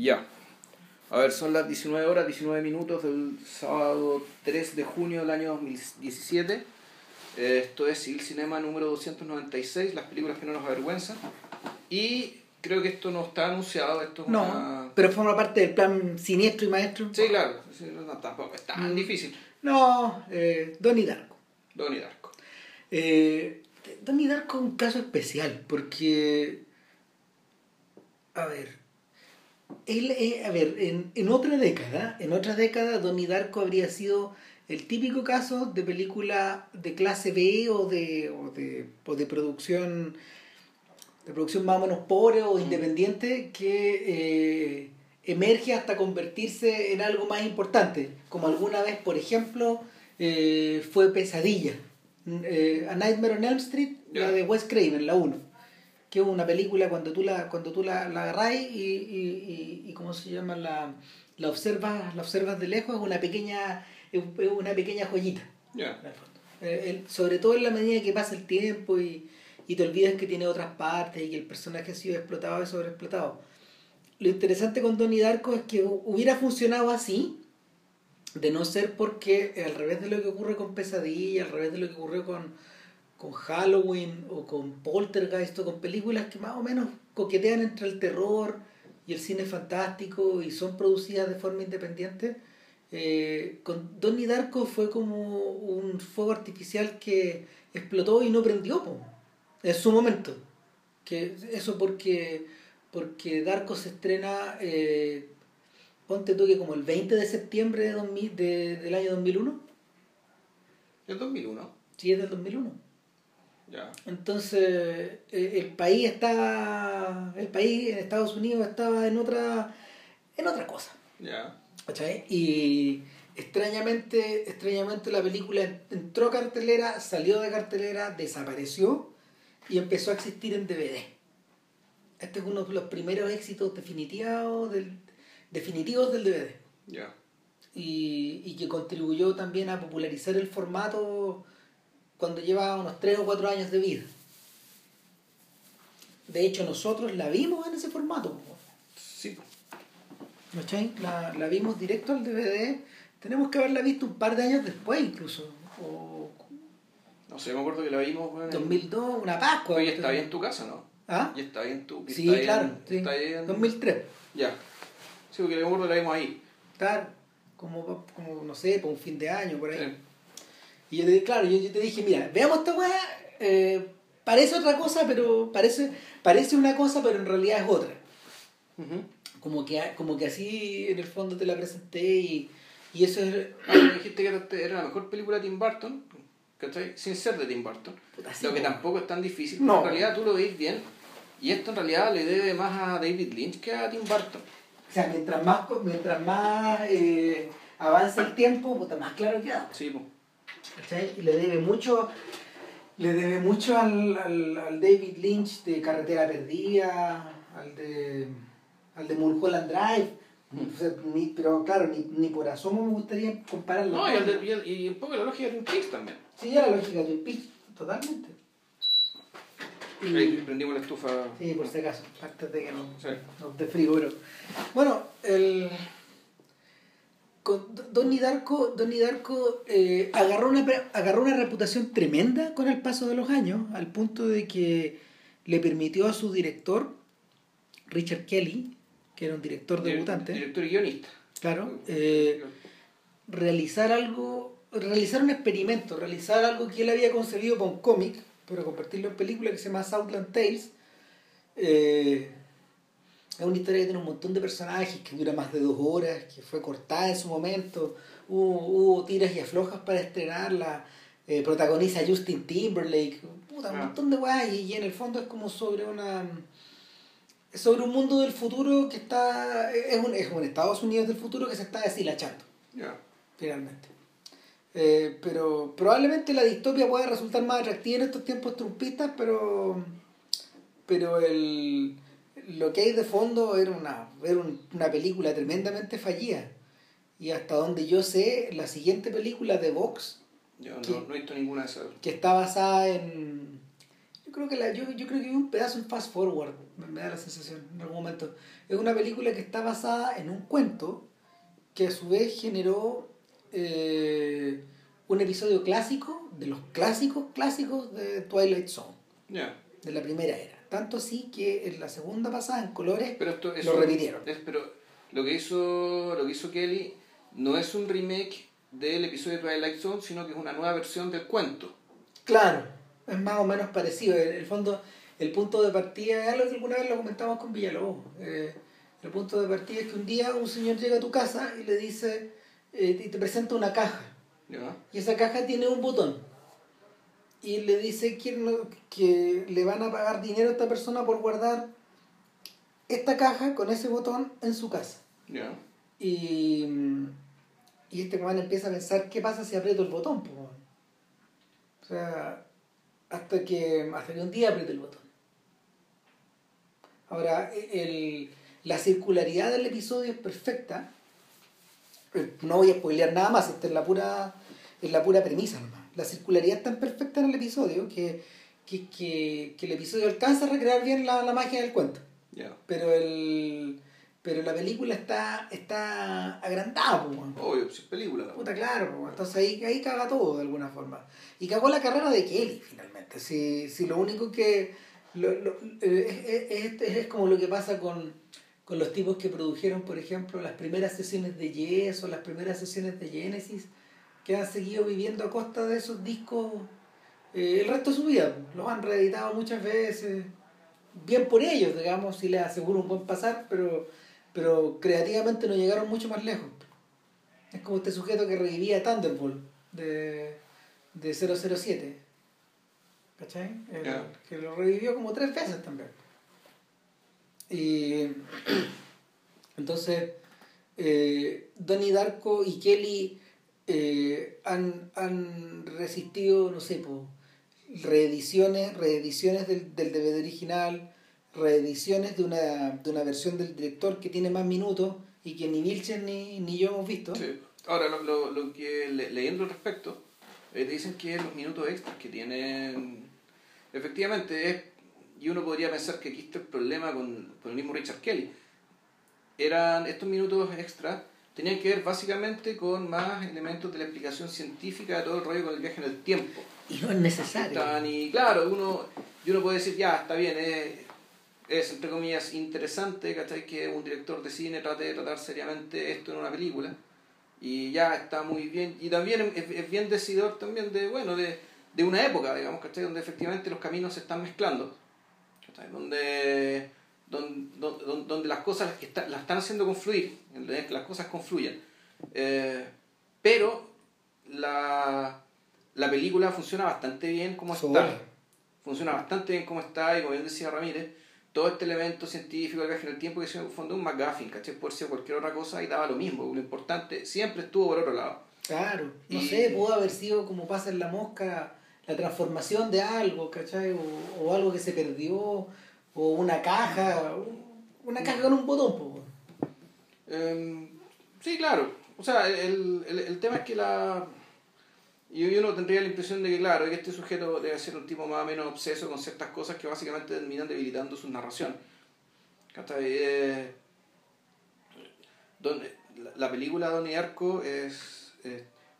Ya. A ver, son las 19 horas, 19 minutos del sábado 3 de junio del año 2017. Eh, Esto es Civil Cinema número 296, las películas que no nos avergüenzan. Y creo que esto no está anunciado, esto es No, una... pero forma parte del plan siniestro y maestro. Sí, claro, no, tampoco es tan Mm. difícil. No, eh, Donnie Darko. Donnie Darko. Eh, Donnie Darko es un caso especial porque, a ver, él, eh, a ver, en, en otra década, en otra década Donnie Darko habría sido el típico caso de película de clase B o de, o de, o de producción de producción más o menos pobre o independiente que eh, emerge hasta convertirse en algo más importante, como alguna vez, por ejemplo, eh, fue Pesadilla, eh, A Nightmare on Elm Street, la de Wes Craven, la 1, que es una película cuando tú la, cuando tú la, la agarrás y, y, y, y ¿cómo se llama? La, la, observas, la observas de lejos, es una pequeña, es una pequeña joyita. El. Eh, sobre todo en la medida que pasa el tiempo y, y te olvidas que tiene otras partes y que el personaje ha sido explotado y sobreexplotado. Lo interesante con Donnie Darko es que hu- hubiera funcionado así, de no ser porque al revés de lo que ocurre con Pesadilla, al revés de lo que ocurrió con, con Halloween o con Poltergeist o con películas que más o menos coquetean entre el terror y el cine fantástico y son producidas de forma independiente, eh, con Donnie Darko fue como un fuego artificial que explotó y no prendió po, en su momento. Que eso porque, porque Darko se estrena, eh, ponte tú que como el 20 de septiembre de 2000 de- del año 2001. El 2001. Sí, es del 2001. Entonces, eh, el país está, el país en Estados Unidos estaba en otra, en otra cosa. ¿cachai? Y extrañamente, extrañamente la película entró cartelera, salió de cartelera, desapareció y empezó a existir en DVD. Este es uno de los primeros éxitos definitivos del, definitivos del DVD. Ya. Y, y que contribuyó también a popularizar el formato cuando llevaba unos 3 o 4 años de vida. De hecho, nosotros la vimos en ese formato. Sí. ¿Cachai? La, la vimos directo al DVD. Tenemos que haberla visto un par de años después incluso. O No sé, me acuerdo que la vimos en- 2002, una Pascua. Oye, está bien en tu casa, ¿no? ¿Ah? Y está bien tu... Sí, está claro. sí. Está bien... 2003. Ya. Sí, porque me acuerdo que la vimos ahí. Claro. Como, como no sé, por un fin de año, por ahí. Sí. Y yo te, claro, yo, yo te dije, mira, veamos esta weá. eh, parece otra cosa, pero parece, parece una cosa, pero en realidad es otra. Como que, como que así en el fondo te la presenté y, y eso es... Ah, me dijiste que era- la mejor película de Tim Burton, ¿cachai? Sin ser de Tim Burton. Puta, sí, Lo que po. tampoco es tan difícil, No. en realidad tú lo veis bien. Y esto en realidad le debe más a David Lynch que a Tim Burton. O sea, mientras más, co- mientras más eh, avanza el tiempo, puta, más claro queda. Sí. ¿Cachai? Y le debe mucho, le debe mucho al, al, al David Lynch de Carretera Perdida, al de, al de Mulholland Drive. O sea, ni, pero claro, ni, ni por asomo me gustaría compararlo. No, de- y, el- y un poco la lógica de Twin Peaks también. Sí, ya la lógica del pitch, totalmente. Y- Ahí prendimos la estufa. Sí, por si acaso, antes de que no, Sí. no de frío, pero. Bueno, el. Con Donnie Darko, Donnie Darko eh, agarró, una, agarró una reputación tremenda con el paso de los años, al punto de que le permitió a su director, Richard Kelly, que era un director debutante, Director y guionista. claro, eh, realizar algo, realizar un experimento, realizar algo que él había concebido para un cómic, pero convertirlo en película que se llama Southland Tales. Eh, es una historia que tiene un montón de personajes, que dura más de dos horas, que fue cortada en su momento, hubo, hubo tiras y aflojas para estrenarla, eh, protagoniza Justin Timberlake, puta, un Ah. montón de weas, y, y en el fondo es como sobre una sobre un mundo del futuro que está es un, es un Estados Unidos del futuro que se está deshilachando Ya. finalmente Eh, pero probablemente la distopia pueda resultar más atractiva en estos tiempos trumpistas pero pero el lo que hay de fondo era una era un- una película tremendamente fallida y hasta donde yo sé la siguiente película de Vox Yo no, ¿Qué? no he visto ninguna de esas. que está basada en yo creo que la, yo, yo creo que vi un pedazo en Fast Forward, me, da la sensación en algún momento. Es una película que está basada en un cuento que a su vez generó eh, un episodio clásico, de los clásicos clásicos de Twilight Zone, Ya. de la primera era. Tanto así que en la segunda pasada, en colores, Pero esto lo eso- repitieron. es- pero lo que hizo lo que hizo Kelly no es un remake del episodio de Twilight Zone, sino que es una nueva versión del cuento. Claro, es más o menos parecido. En el fondo, el punto de partida es algo que alguna vez lo comentamos con Villalobos. Eh, el punto de partida es que un día un señor llega a tu casa y le dice, eh, y te presenta una caja. ¿Ya? Y esa caja tiene un botón. Y le dice que, no- que le van a pagar dinero a esta persona por guardar esta caja con ese botón en su casa. Y, y este man empieza a pensar, ¿qué pasa si aprieto el botón? weón? O sea, hasta que, hasta que un día apriete el botón. Ahora, el, la circularidad del episodio es perfecta. Eh, No voy a spoilear nada más, esta es la pura, es la pura premisa nomás. La circularidad es tan perfecta en el episodio que, que, que, que el episodio alcanza a recrear bien la, la magia del cuento ¿Ya? pero el pero la película está está agrandada weón. Obvio, pues es película. la puta claro po, entonces ahí, ahí caga todo de alguna forma y cagó la carrera de Kelly finalmente si, si lo único que lo, lo- eh, es, es- es como lo que pasa con, con los tipos que produjeron por ejemplo las primeras sesiones de Yes o las primeras sesiones de Genesis que han seguido viviendo a costa de esos discos eh, el resto de su vida po. los han reeditado muchas veces bien por ellos, digamos, si les aseguro un buen pasar, pero, pero creativamente no llegaron mucho más lejos. Es como este sujeto que revivía Thunderbolt de, de 007. ¿Cachai? El- Ya. Que lo revivió como tres veces también. Y entonces, eh, Donnie Darko y Kelly eh, han, han resistido, no sé, po, reediciones, reediciones del, del DVD original, reediciones de una, de una versión del director que tiene más minutos y que ni Vilchen ni, ni yo hemos visto. Sí. Ahora, lo, lo, lo que le- leyendo al respecto, eh, dicen que los minutos extras que tienen, efectivamente, es, y uno podría pensar que aquí está el problema con, con el mismo Richard Kelly. Eran estos minutos extras, tenían que ver básicamente con más elementos de la explicación científica de todo el rollo con el viaje en el tiempo. Y no es necesario. Y claro, uno, y uno puede decir, ya, está bien, es, es entre comillas interesante, ¿cachai? Que un director de cine trate de tratar seriamente esto en una película. Y ya está muy bien. Y también es, es bien decidor también de, bueno, de, de una época, digamos, ¿cachai? Donde efectivamente los caminos se están mezclando. ¿cachai? Donde, donde, donde, donde las cosas que está- las están haciendo confluir, que las cosas confluyen. Eh, pero la, la película funciona bastante bien como Sola. está. Funciona bastante bien como está y como bien decía Ramírez, todo este elemento científico del viaje en el tiempo que se fundó un McGuffin, ¿cachai? Por ser cualquier otra cosa y daba lo mismo. Lo importante siempre estuvo por otro lado. Claro, no Y- sé, pudo haber sido como pasa en la mosca, la transformación de algo, ¿cachai? O, o algo que se perdió, o una caja, una caja con un botón, po. Eh, sí, claro. O sea, el, el, el tema es que la... Y uno tendría la impresión de que, claro, que este sujeto debe ser un tipo más o menos obseso con ciertas cosas que básicamente terminan debilitando su narración. ¿Cachai? Eh, donde, la, la película Donnie Arco es...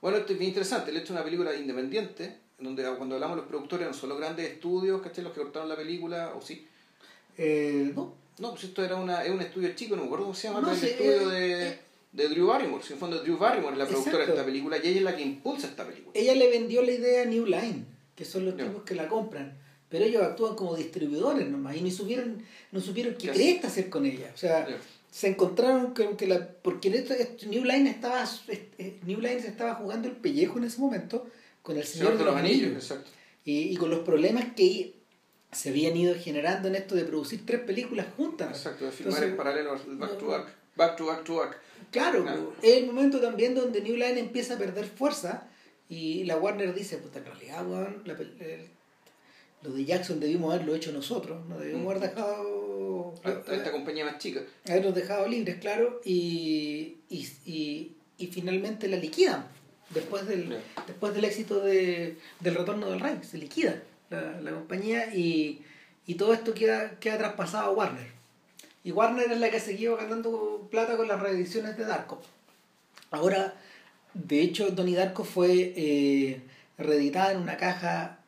bueno, esto es bien interesante. El hecho de una película independiente, en donde cuando hablamos de los productores no son los grandes estudios, ¿cachai? Los que cortaron la película, o sí. Eh, no, No, pues esto era una, es un estudio chico, no me acuerdo cómo se llama, No, pero el estudio eh, de, eh. de Drew Barrymore. Si en el fondo Drew Barrymore es la productora de esta película y ella es la que impulsa esta película. ella le vendió la idea a New Line, que son los tipos que la compran, pero ellos actúan como distribuidores nomás y ni supieron, no supieron qué cresta hacer con ella. O sea, se encontraron con que la porque esto- New Line estaba eh, New Line se estaba jugando el pellejo en ese momento con el Señor, de los Anillos, exacto. y, y con los problemas que se habían ido generando en esto de producir tres películas juntas. Exacto, de filmar Entonces, en paralelo el back to back. Back to back to back. Claro, es el momento también donde New Line empieza a perder fuerza y la Warner dice, puta, en realidad, weón, la el- lo de Jackson debimos haberlo hecho nosotros, no debimos haber dejado... A a esta compañía más chica. haberlos dejado libres, claro, y, y, y, y finalmente la liquidan. Después del, después del éxito de, del retorno del Rey, se liquida. La, la compañía, y, y todo esto queda, queda traspasado a Warner. Y Warner es la que seguía ganando plata con las reediciones de Darko. Ahora, de hecho, Donnie Darko fue eh, reeditada en una caja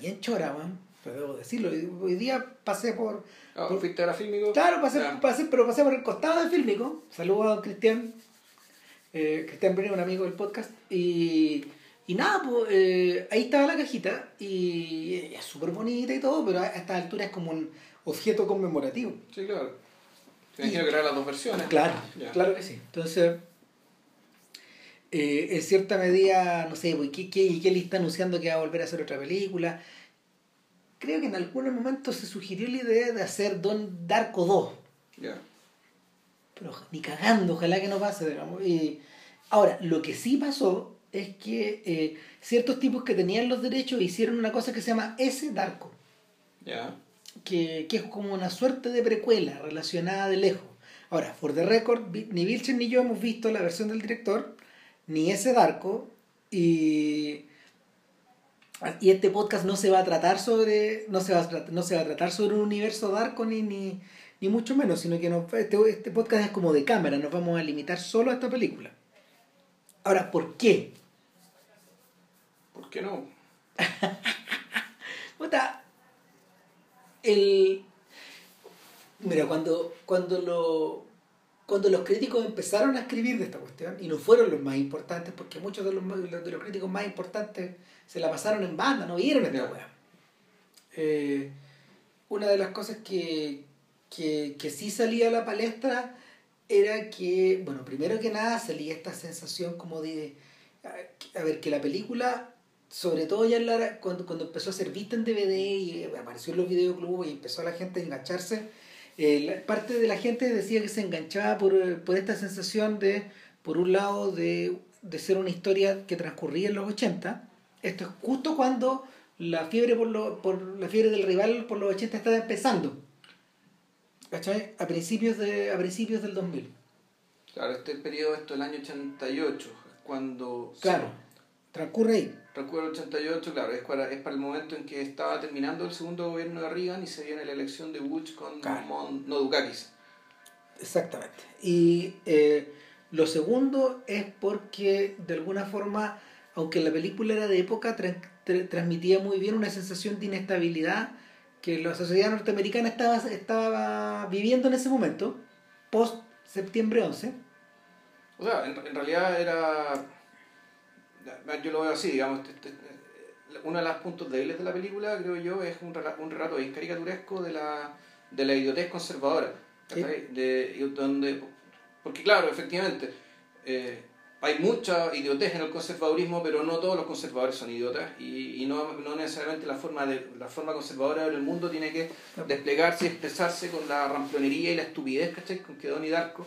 bien chora, man. Pero debo decirlo. Hoy día pasé por. ¿Fuiste a la Fílmico? Claro, pasé, Ya. pasé, pero pasé por el costado de Fílmico. Saludos a don Cristian. Eh, Cristian Breno, un amigo del podcast. Y, y nada, pues eh, ahí estaba la cajita. Y es súper bonita y todo, pero a esta altura es como un objeto conmemorativo. Sí, claro. Imagino que eran las dos versiones. Claro, claro que sí. Entonces, eh, en cierta medida, no sé, pues, ¿qué, qué, qué le está anunciando que va a volver a hacer otra película? Creo que en algunos momentos se sugirió la idea de hacer Don Darko 2. Ya. Pero ni cagando, ojalá que no pase, digamos. Y ahora, lo que sí pasó es que eh, ciertos tipos que tenían los derechos hicieron una cosa que se llama S Darko, Ya. que, que es como una suerte de precuela relacionada de lejos. Ahora, for the record, ni Vilchen ni yo hemos visto la versión del director, ni ese Darko, y, y este podcast no se va a tratar sobre, no se va a, no se va a tratar sobre un universo Darko ni, ni, ni mucho menos, sino que nos- este, este podcast es como de cámara, nos vamos a limitar solo a esta película. Ahora, ¿por qué? ¿Por qué no? Puta, el... Mira, cuando, cuando, lo, cuando los críticos empezaron a escribir de esta cuestión, y no fueron los más importantes, porque muchos de los, de los críticos más importantes se la pasaron en banda, no vieron esta Ya. weá. Eh, una de las cosas que, que, que sí salía a la palestra era que, bueno, primero que nada salía esta sensación como de, a ver, que la película, sobre todo ya la- cuando, cuando empezó a ser vista en DVD y apareció en los videoclubs y empezó la gente a engancharse, eh, parte de la gente decía que se enganchaba por, por esta sensación de, por un lado, de, de ser una historia que transcurría en los 80. Esto es justo cuando la fiebre por, lo, por la fiebre del rival por los 80 estaba empezando. ¿Cachai? A principios, de, a principios del 2000. Claro, este periodo, esto del año 88, es cuando... Claro, transcurre ahí. Recuerdo el 88, claro, es para, es para el momento en que estaba terminando el segundo gobierno de Reagan y se viene la elección de Bush con Claro. Mon- no Dukakis. Exactamente. Y eh, lo segundo es porque, de alguna forma, aunque la película era de época, tra- tra- transmitía muy bien una sensación de inestabilidad que la sociedad norteamericana estaba, estaba viviendo en ese momento, post septiembre 11. O sea, en, en realidad era... Yo lo veo así, digamos, este- este- uno de los puntos débiles de la película, creo yo, es un, rela- un relato bien caricaturesco de la, de la idiotez conservadora. De, donde, porque claro, efectivamente, eh, hay mucha idiotez en el conservadurismo, pero no todos los conservadores son idiotas y, y no, no necesariamente la forma, de, la forma conservadora del mundo tiene que desplegarse y expresarse con la ramplonería y la estupidez ¿cachai? con que Donnie Darko,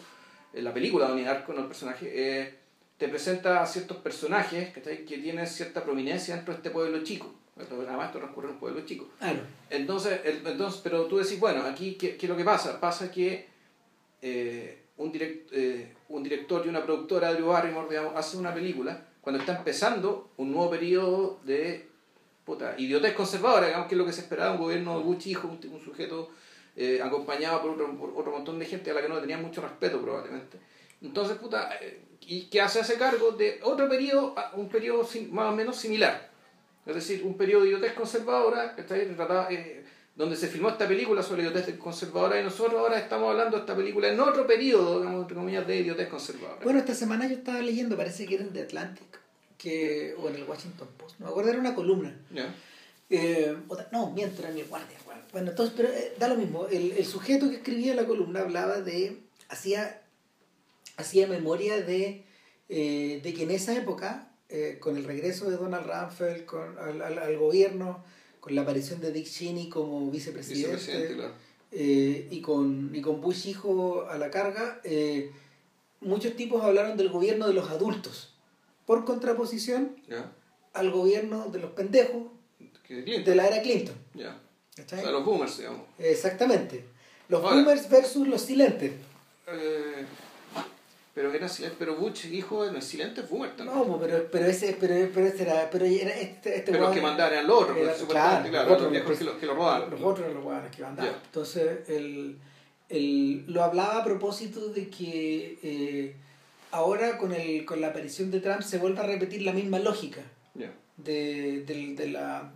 en la película Donnie Darko, no el personaje, eh, te presenta a ciertos personajes ¿cachai? que tienen cierta prominencia dentro de este pueblo chico. Además, esto transcurre en un pueblo chico. Claro. Entonces, el- entonces, pero tú decís, bueno, aquí, ¿qué, qué es lo que pasa? Pasa que eh, un, direct- eh, un director y una productora, Drew Barrymore, digamos, hace una película cuando está empezando un nuevo periodo de puta, idiotez conservadora, digamos que es lo que se esperaba, un gobierno de Bush hijo, un, sujeto eh, acompañado por otro, otro montón de gente a la que no le tenían mucho respeto probablemente. Entonces, puta, eh, y que hace ese cargo de otro periodo, un periodo más o menos similar. Es decir, un periodo de idiotez conservadora, que está ahí retratada, eh, donde se filmó esta película sobre idiotez conservadora, y nosotros ahora estamos hablando de esta película en otro periodo, digamos, entre comillas, de idiotez conservadora. Bueno, esta semana yo estaba leyendo, parece que era en The Atlantic, que, o en el Washington Post, no me acuerdo, era una columna. Eh, otra- no, mientras era mi guardia. Bueno, entonces, pero eh, da lo mismo. El, el sujeto que escribía la columna hablaba de. hacía, hacía memoria de, eh, de que en esa época, eh, con el regreso de Donald Rumsfeld con, al, al- al gobierno, con la aparición de Dick Cheney como vicepresidente, Vicepresidente, claro. eh, y, con, y con Bush hijo a la carga, eh, muchos tipos hablaron del gobierno de los adultos, por contraposición al gobierno de los pendejos Clinton. de la era Clinton. Ya. O sea, los boomers, digamos. Exactamente. Los Ahora- boomers versus los silentes. Eh, Pero era pero Butch, hijo, no es silente, es también. No, pero, pero ese, pero, pero ese era, pero era este, este Pero los que mandaban eran los otros, era- claro, claro, los los otros, viejos que lo, que lo robaban. Los otros eran los hueones que mandaban. Ya. Entonces, el, el, lo hablaba a propósito de que eh, ahora con, el, con la aparición de Trump se vuelve a repetir la misma lógica Ya. de, del- de la,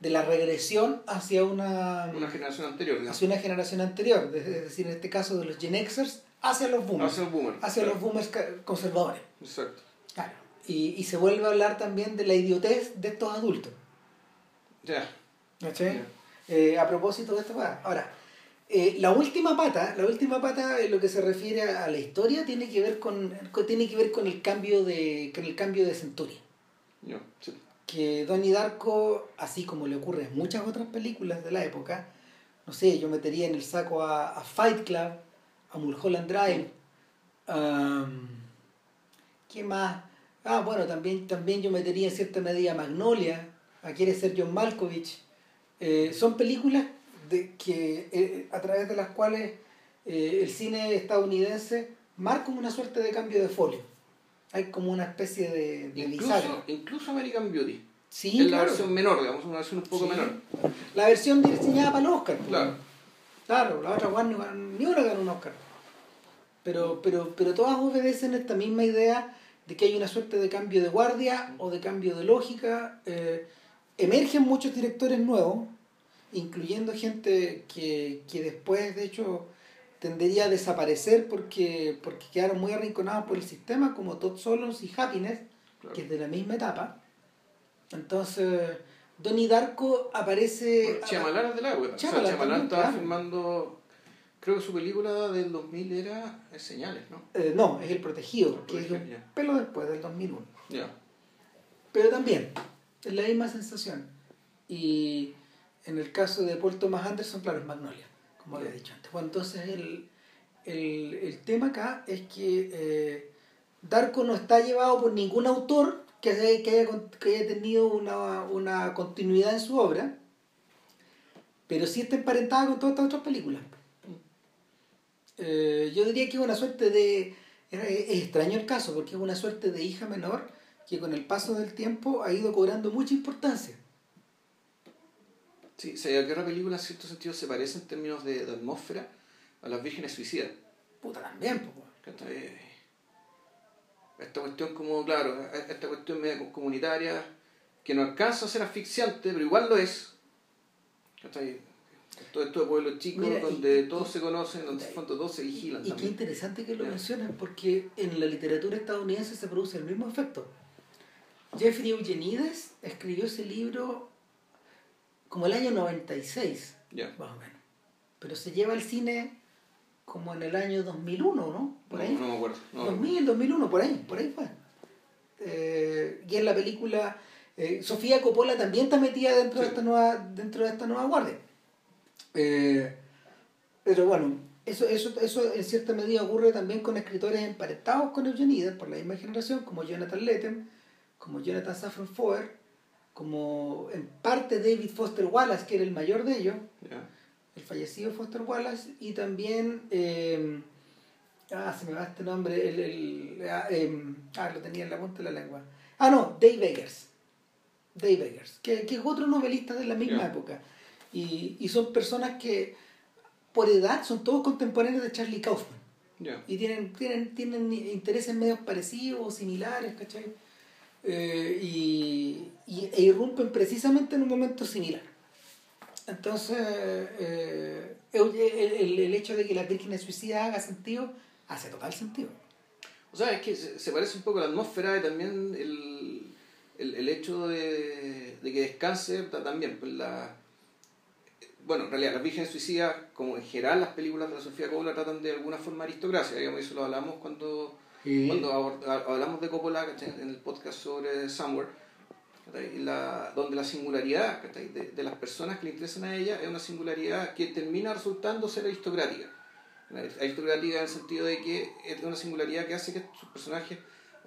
de la regresión hacia una, Una generación anterior, digamos. hacia una generación anterior, de- es decir, en este caso de los Gen Xers hacia los boomers, Hacia el boomer. hacia claro. los boomers conservadores. Exacto. Claro. Y, y se vuelve a hablar también de la idiotez de estos adultos. Ya. ¿cachai? Ya. Eh, a propósito de esta weá. Ahora, eh, la última pata, la última pata en lo que se refiere a la historia tiene que ver con, con- tiene que ver con el cambio de con el cambio de centuria. Ya. Sí. Que Donnie Darko, así como le ocurre en muchas otras películas de la época, no sé, yo metería en el saco a, a Fight Club, a Mulholland Drive, a, ¿qué más? Ah, bueno, también, también yo metería en cierta medida Magnolia, a Quiere ser John Malkovich. Eh, son películas de, que, eh, a través de las cuales eh, el cine estadounidense marca una suerte de cambio de folio. Hay como una especie de, de Incluso, bisagra. incluso American Beauty. Sí, es la versión menor, digamos, una versión un poco Sí. menor. La versión diseñada para el Oscar. pues. Claro. Claro, la otra ni una ganó un Oscar. Pero, pero, pero todas obedecen esta misma idea de que hay una suerte de cambio de guardia o de cambio de lógica. Eh, emergen muchos directores nuevos, incluyendo gente que, que después, de hecho, tendería a desaparecer porque, porque quedaron muy arrinconados por el sistema, como Todd Solons y Happiness, Claro. que es de la misma etapa. Entonces, Donnie Darko aparece... Shyamalan es de la. O sea, claro. filmando, creo que su película del 2000 era Señales, ¿no? Eh, no, es El Protegido, El que es un ya. pelo después del 2001. Ya. Pero también, es la misma sensación. Y en el caso de Paul Thomas Anderson, claro, es Magnolia, como había dicho antes. Bueno, entonces el, el, el tema acá es que eh, Darko no está llevado por ningún autor que haya, que haya, que haya tenido una, una continuidad en su obra, pero sí está emparentada con todas estas otras películas. Eh, yo diría que es una suerte de... Es extraño el caso, porque es una suerte de hija menor que con el paso del tiempo ha ido cobrando mucha importancia. Sí, se que la película en cierto sentido se parece en términos de, de atmósfera a Las Vírgenes Suicidas. Puta, también, pues. Esta cuestión como, claro, esta cuestión media comunitaria que no alcanza a ser asfixiante, pero igual lo es. ¿cachai? Todo esto de pueblos chicos Mira, y- donde y- todos se conocen, donde fondo todos se vigilan Y qué interesante que lo Ya. mencionas, porque en la literatura estadounidense se produce el mismo efecto. Jeffrey Eugenides escribió ese libro como el año 96, Ya. más o menos. Pero se lleva al cine como en el año 2001, ¿no? Por ahí. No, no me acuerdo. No, 2000, 2001, por ahí, por ahí fue. Eh, y en la película, eh, Sofía Coppola también está metida dentro, de, esta nueva, dentro de esta nueva guardia. Eh, pero bueno, eso, eso, eso en cierta medida ocurre también con escritores emparentados con Eugenides por la misma generación, como Jonathan Lethem, como Jonathan Safran Foer, como en parte David Foster Wallace, que era el mayor de ellos, el fallecido Foster Wallace y también eh, ah se me va este nombre el, el ah, em, ah, lo tenía en la punta de la lengua. Ah no Dave Eggers. Dave Eggers que, que es otro novelista de la misma época y, y son personas que por edad son todos contemporáneos de Charlie Kaufman y tienen, tienen, tienen intereses medios parecidos o similares, ¿cachai? Eh, y, y- e irrumpen precisamente en un momento similar. Entonces, eh, el, el- el hecho de que la Virgen suicida haga sentido, hace total sentido. O sea, es que se, parece un poco a la atmósfera y también el, el, el hecho de, de que descanse ta- también. Pues la, bueno, en realidad, las vírgenes suicidas, como en general las películas de la Sofía Coppola tratan de alguna forma aristocracia, digamos, eso lo hablamos cuando, cuando abord- a- hablamos de Coppola en el podcast sobre Somewhere, la, donde la singularidad de, de las personas que le interesan a ella es una singularidad que termina resultando ser aristocrática. Aristocrática en el sentido de que es una singularidad que hace que sus personajes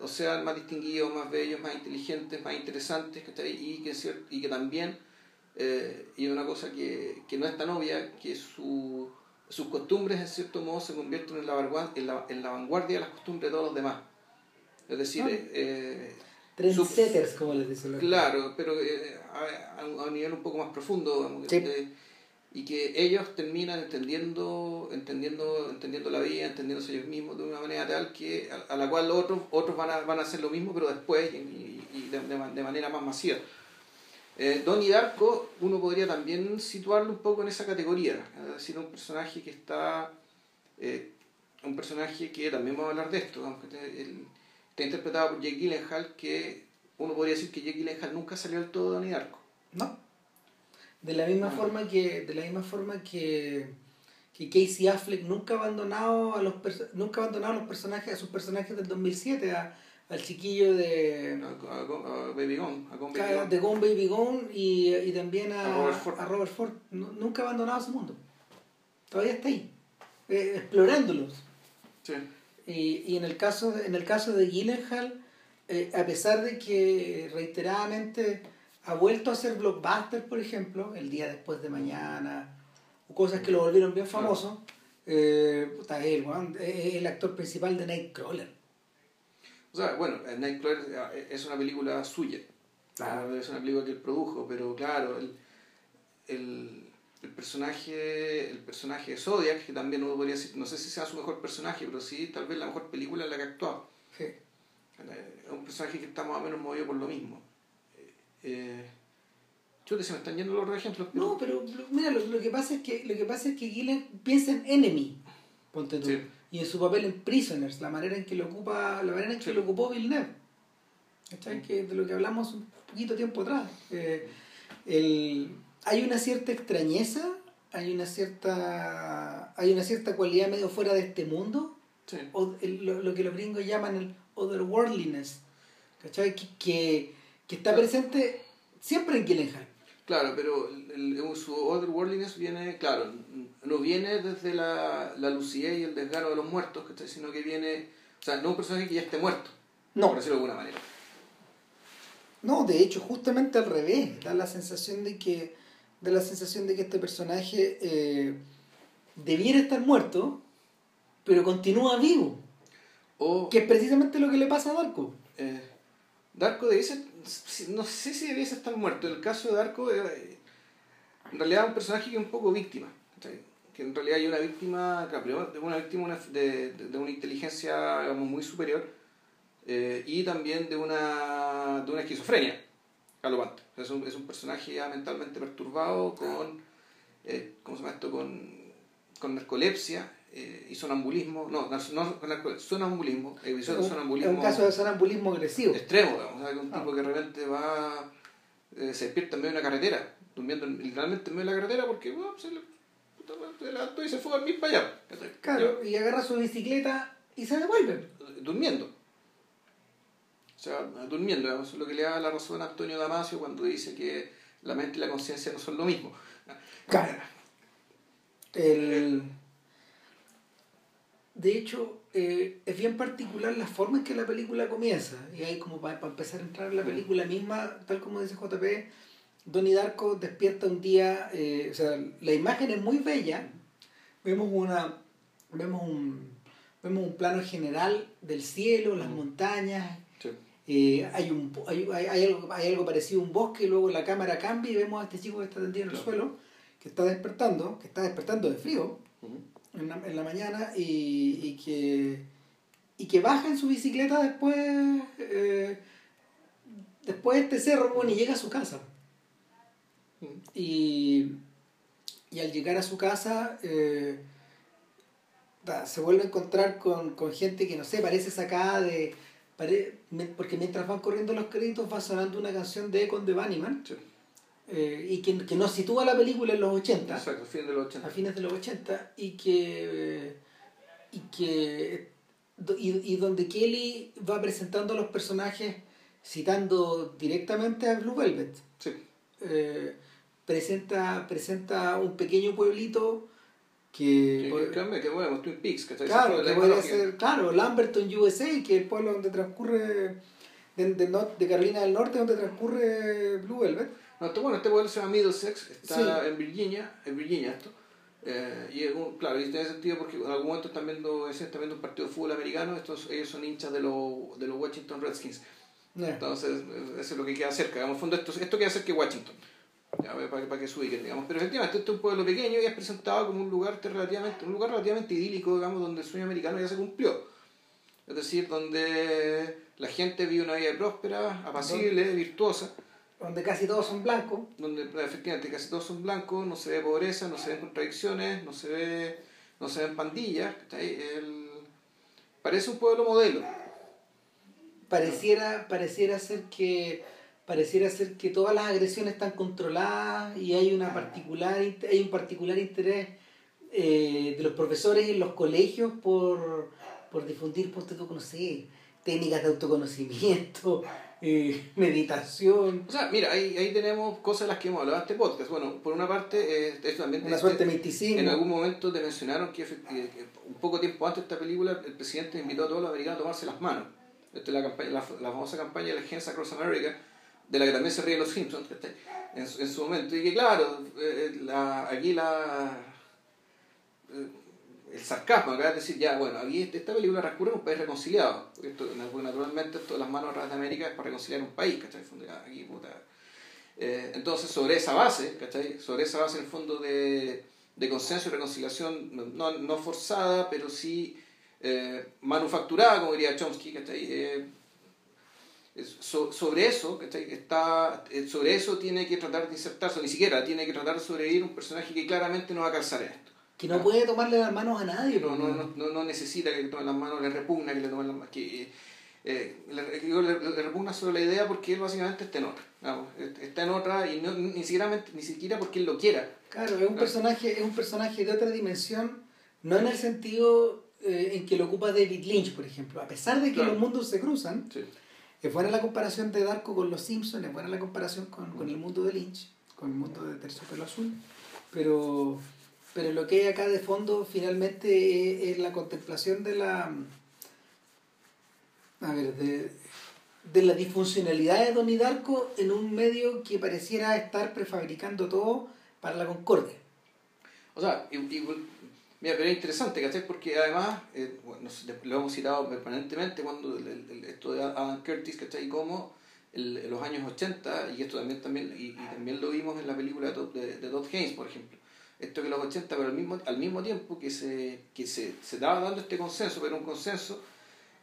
o sean más distinguidos, más bellos, más inteligentes, más interesantes. Y que, y que también, eh, y una cosa que, que no es tan obvia, que su sus costumbres en cierto modo se convierten en la, en la, en la vanguardia de las costumbres de todos los demás. Es decir, Ah. eh, Trendsetters, como les dicen los Claro, pero eh, a, a un- a un nivel un poco más profundo, digamos, Sí. eh, y que ellos terminan entendiendo, entendiendo, entendiendo la vida, entendiéndose ellos mismos de una manera tal que a, a la cual otros, otros van a, van a hacer lo mismo, pero después y, de, de de manera más masiva. Eh, Donnie Darko uno podría también situarlo un poco en esa categoría, es decir, un personaje que está, eh, un personaje que también vamos a hablar de esto, aunque te- el- está interpretado por Jake Gyllenhaal, que uno podría decir que Jake Gyllenhaal nunca salió del todo de Donnie Darko. ¿No? De la misma Ah. forma que, de la misma forma que, que Casey Affleck nunca ha abandonado a los nunca ha abandonado a los personajes, a sus personajes del 2007, a- al chiquillo de, A, a- a Baby Gone, a Gone Baby Gone. de Gone Baby Gone y, y también a, A Robert Ford. Robert Ford. Nu- Nunca ha abandonado ese mundo. Todavía está ahí, eh, explorándolos. Sí. Y, y en el caso de, en el caso de Gyllenhaal, eh, a pesar de que reiteradamente ha vuelto a hacer blockbuster, por ejemplo, el día después de mañana, o cosas que lo volvieron bien famoso, eh, puta, es el, weón, es el actor principal de Nightcrawler. O sea, bueno, eh, Nightcrawler eh, es una película suya. Claro. Es una película que él produjo, pero claro, el, el, el personaje el personaje de Zodiac, que también uno podría decir, no sé si sea su mejor personaje, pero sí tal vez la mejor película en la que ha actuado. Sí. Eh, Es un personaje que está más o menos movido por lo mismo. Eh, eh, chute, se me están yendo los ejemplos. pero- No, pero mira, lo, lo que pasa es que lo que pasa es que Gillen piensa en Enemy, ponte tú, Sí. Y en su papel en Prisoners, la manera en que lo ocupa, la manera en que Sí. lo ocupó Villeneuve. ¿Cachai? Que de lo que hablamos un poquito tiempo atrás. Eh, el- hay una cierta extrañeza, hay una cierta hay una cierta cualidad medio fuera de este mundo, Sí. o el- lo, lo que los gringos llaman el otherworldliness, ¿cachai? Que, que, que está presente siempre en Gyllenhaal. Claro, pero el, el- su otherworldliness viene, claro, no viene desde la, la lucidez y el desgano de los muertos, ¿cachai? sino que viene, o sea, no un personaje que ya esté muerto, No, por decirlo de alguna manera. No, de hecho, justamente al revés, da la sensación de que, da la sensación de que este personaje eh, debiera estar muerto, pero continúa vivo, O que es precisamente lo que le pasa a Darko. eh, Darko si- no sé si debiese estar muerto, el caso de Darko, eh, en realidad un personaje que es un poco víctima, que en realidad hay una víctima, de una víctima de, de- una inteligencia muy superior eh, y también de una, de una esquizofrenia galopante. Es un, es un personaje mentalmente perturbado con, eh, ¿cómo se llama esto? Con, con narcolepsia eh, y sonambulismo, no, no, sonambulismo, episodio de Es sonambulismo un caso de sonambulismo agresivo. extremo, digamos, que un Ah. tipo que de repente va, eh, se despierta en medio de una carretera, durmiendo en- literalmente en medio de la carretera porque bueno, se, le, puta, se levantó y se fue a dormir para allá. Claro, y agarra su bicicleta y se devuelve. durmiendo. O sea, durmiendo, digamos, eso es lo que le da la razón a Antonio Damasio cuando dice que la mente y la conciencia no son lo mismo. Claro. El... De hecho, eh, es bien particular la forma en que la película comienza. Y ahí como para, empezar a entrar en la película misma, tal como dice JP, Donnie Darko despierta un día, eh, o sea, la imagen es muy bella. Vemos una vemos un vemos un plano general del cielo, las Mm. montañas, Sí. eh, hay, un, hay, hay, hay algo, hay algo parecido a un bosque, luego la cámara cambia y vemos a este chico que está tendido en el Claro. suelo, que está despertando, que está despertando de frío. En la, en la mañana y, y que, y que baja en su bicicleta después, eh, después de este cerro bueno, y llega a su casa. Y, y al llegar a su casa eh, se vuelve a encontrar con, con gente que no sé, parece sacada de... pare- porque mientras van corriendo los créditos va sonando una canción de Econ de Bunnyman Sí. Eh, y que, que nos sitúa la película en los 80 Exacto, fin de los 80. a fines de los 80 y que y que y, y donde Kelly va presentando a los personajes citando directamente a Blue Velvet Sí. Eh, presenta presenta un pequeño pueblito Que, que, que, que, que bueno, Twin Peaks, ¿cachai? claro que puede ser claro Lamberton USA que es el pueblo donde transcurre de, de, de Carolina del Norte donde transcurre Blue Velvet No, este, bueno, este pueblo se llama Middlesex, está Sí. en Virginia, en Virginia esto. Eh, y claro, y tiene sentido porque en algún momento están viendo, están viendo un partido de fútbol americano, estos, ellos son hinchas de, los de los Washington Redskins. Entonces, eso es lo que queda cerca. Digamos, fondo, esto, esto queda cerca de Washington. Ya, para, para que se ubiquen, digamos. Pero efectivamente, este es un pueblo pequeño y es presentado como un lugar relativamente, un lugar relativamente idílico, digamos, donde el sueño americano ya se cumplió. Es decir, donde la gente vive una vida próspera, apacible, virtuosa. Donde casi todos son blancos. Donde efectivamente casi todos son blancos, no se ve pobreza, no se ven contradicciones, no se ve no se ven pandillas. El... Parece un pueblo modelo. Pareciera, pareciera ser que pareciera ser que todas las agresiones están controladas y hay una particular hay un particular interés eh, de los profesores en los colegios por, por difundir, tú, no técnicas de autoconocimiento, eh, meditación. O sea, mira, ahí, ahí tenemos cosas de las que hemos hablado en este podcast. Bueno, por una parte, eh, esto también... Una suerte de En algún momento te mencionaron que, un poco tiempo antes de esta película el presidente invitó a todos los americanos a tomarse las manos. Esta es la, campaña, la, famosa campaña de la agencia Cross America, de la que también se ríen los Simpsons en, en su momento. Y que claro, eh, la, aquí la el sarcasmo acá es decir, ya, bueno, aquí esta película transcurre en un país reconciliado, porque, esto, naturalmente todas las manos atrás de América es para reconciliar un país, ¿cachai? Aquí, puta. Eh, entonces, sobre esa base, ¿cachai? Sobre esa base, en el fondo, de, de consenso y reconciliación, no, no forzada, pero sí eh, manufacturada, como diría Chomsky, ¿cachai? Eh, sobre eso, ¿cachai? Está, sobre eso tiene que tratar de insertarse, ni siquiera tiene que tratar de sobrevivir un personaje que claramente no va a calzar esto que no puede tomarle las manos a nadie. No, no, no, no, necesita que le tomen las manos, le repugna que le tomen las manos. Que, eh, le, le, repugna solo la idea porque él básicamente está en otra. está en otra y no, ni, siquiera, ni siquiera porque él lo quiera. Claro, es un, Personaje, es un personaje de otra dimensión, no en el sentido eh, en que lo ocupa David Lynch, por ejemplo. A pesar de que los mundos se cruzan, es buena la comparación de Darko con los Simpsons, es buena la comparación con, con el mundo de Lynch, con el mundo de Terciopelo Azul, pero pero lo que hay acá de fondo finalmente es, la contemplación de la a ver, de, de la disfuncionalidad de Don Darko en un medio que pareciera estar prefabricando todo para la concordia. O sea, y, mira, pero es interesante, ¿cachai? Porque además, eh, bueno, lo hemos citado permanentemente cuando el, esto de Adam Curtis, ¿cachai? Como en los años 80, y esto también, también, y, también lo vimos en la película de, de, Todd Haynes, por ejemplo esto que los 80, pero al mismo, al mismo tiempo que se, que se, se estaba dando este consenso, pero un consenso,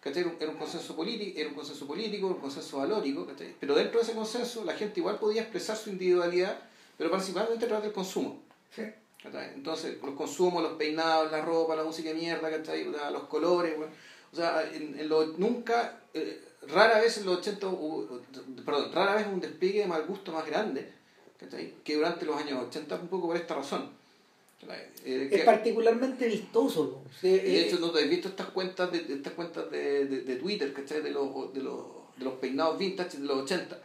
Era un, consenso político, era un consenso político, un consenso valórico, pero dentro de ese consenso la gente igual podía expresar su individualidad, pero principalmente a través del consumo. Entonces, los consumos, los peinados, la ropa, la música de mierda, los colores, o sea, en, en lo, nunca, eh, rara vez en los 80, perdón, rara vez un despliegue de mal gusto más grande que durante los años 80 un poco por esta razón. Eh, es particularmente vistoso. de eh, hecho, ¿no te has visto estas cuentas de, estas cuentas de, de, de Twitter, ¿cachai? De los, de, los, de los peinados vintage de los 80,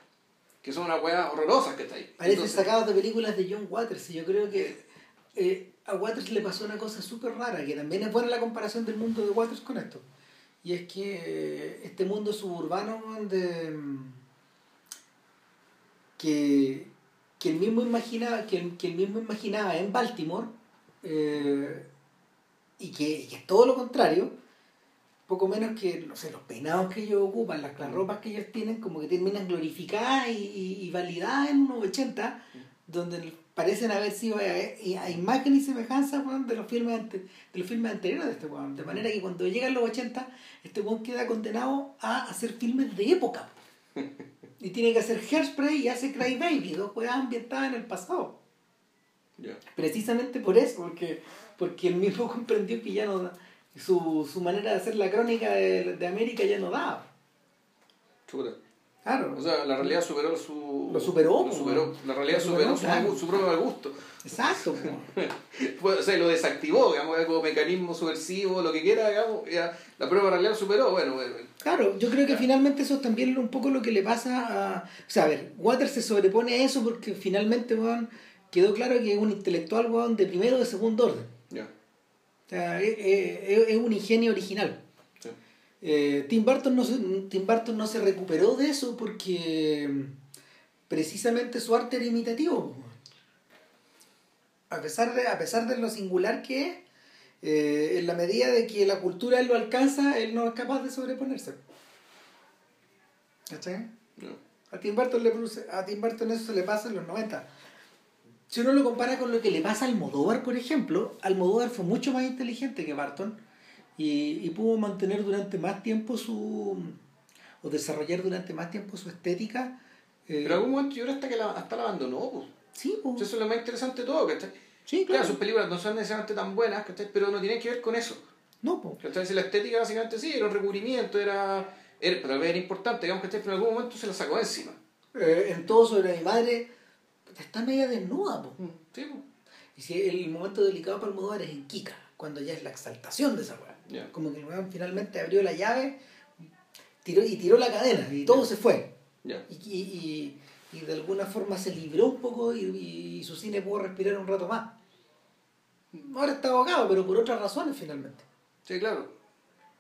que son unas weas horrorosas, ¿cachai? Parecen sacados de películas de John Waters, y yo creo que eh, a Waters le pasó una cosa súper rara, que también es buena la comparación del mundo de Waters con esto. Y es que este mundo suburbano de que, que él mismo imaginaba, que, que mismo imaginaba en Baltimore eh, y, que, es todo lo contrario, poco menos que no sé, los peinados que ellos ocupan, las, las ropas que ellos tienen, como que terminan glorificadas y, y, validadas en unos 80, donde parecen haber sido a, imagen y semejanza de los filmes de los filmes anteriores de este weón. De manera que cuando llegan los 80, este weón queda condenado a hacer filmes de época. Y tiene que hacer Hairspray y hace Cry Baby, dos juegas ambientadas en el pasado. Precisamente por eso, porque, porque él mismo comprendió que ya no su, su manera de hacer la crónica de, de América ya no daba. Chuta. Claro. O sea, la realidad superó su. Lo superó. Lo superó. La realidad superó, su, su, propio gusto. Exacto. o sea, lo desactivó, digamos, como mecanismo subversivo, lo que quiera, digamos. Ya, la prueba realidad superó, bueno. Claro, yo creo que finalmente eso es también un poco lo que le pasa a. O sea, a ver, Water se sobrepone a eso porque finalmente, weón, quedó claro que es un intelectual, weón, de primero o de segundo orden. O sea, es, es, es un ingenio original. Eh, Tim, Burton no se, Tim Burton no se recuperó de eso porque precisamente su arte era imitativo. A pesar de, a pesar de lo singular que es, eh, en la medida de que la cultura él lo alcanza, él no es capaz de sobreponerse. ¿Cachai? A Tim Burton, le produce, a Tim Burton eso se le pasa en los 90. Si uno lo compara con lo que le pasa al Almodóvar, por ejemplo, Almodóvar fue mucho más inteligente que Barton y, y pudo mantener durante más tiempo su... o desarrollar durante más tiempo su estética. eh, Pero algún momento yo creo hasta que la, hasta la abandonó. Pues. Sí, pues. Eso es lo más interesante de todo, ¿cachai? Sí, claro. sus películas no son necesariamente tan buenas, ¿cachai? Pero no tienen que ver con eso. No, pues. ¿cachai? Si la estética básicamente sí, era un recubrimiento, era, era, vez era importante, digamos, ¿cachai? Pero en algún momento se la sacó encima. Eh, en todo sobre mi madre está media desnuda, pues. Sí, pues. Y si el momento delicado para Almodóvar es en Kika, cuando ya es la exaltación de esa weá. Como que el weón finalmente abrió la llave tiró, y tiró la cadena y todo se fue. Y, y, y, y de alguna forma se libró un poco y, y su cine pudo respirar un rato más. Ahora está ahogado, pero por otras razones finalmente. Sí, claro.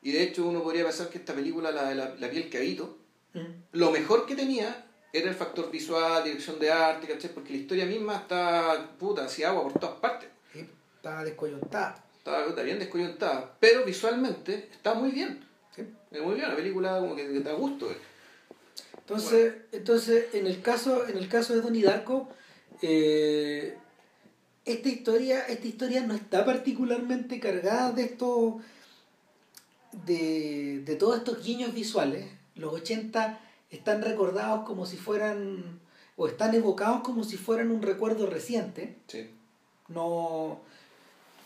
Y de hecho uno podría pensar que esta película, la, la, la piel que habito, Mm. lo mejor que tenía era el factor visual, dirección de arte, ¿cachai? Porque la historia misma está, puta, hacia agua por todas partes. Sí, Estaba descoyuntada. Está, puta, bien descoyuntada. Pero visualmente está muy bien. Sí. Es muy bien, la película como que, que te da gusto. eh. Entonces, entonces en el caso, en el caso de Donnie Darko, eh, esta historia, esta historia no está particularmente cargada de estos de, de todos estos guiños visuales. Los 80 están recordados como si fueran o están evocados como si fueran un recuerdo reciente. Sí. No,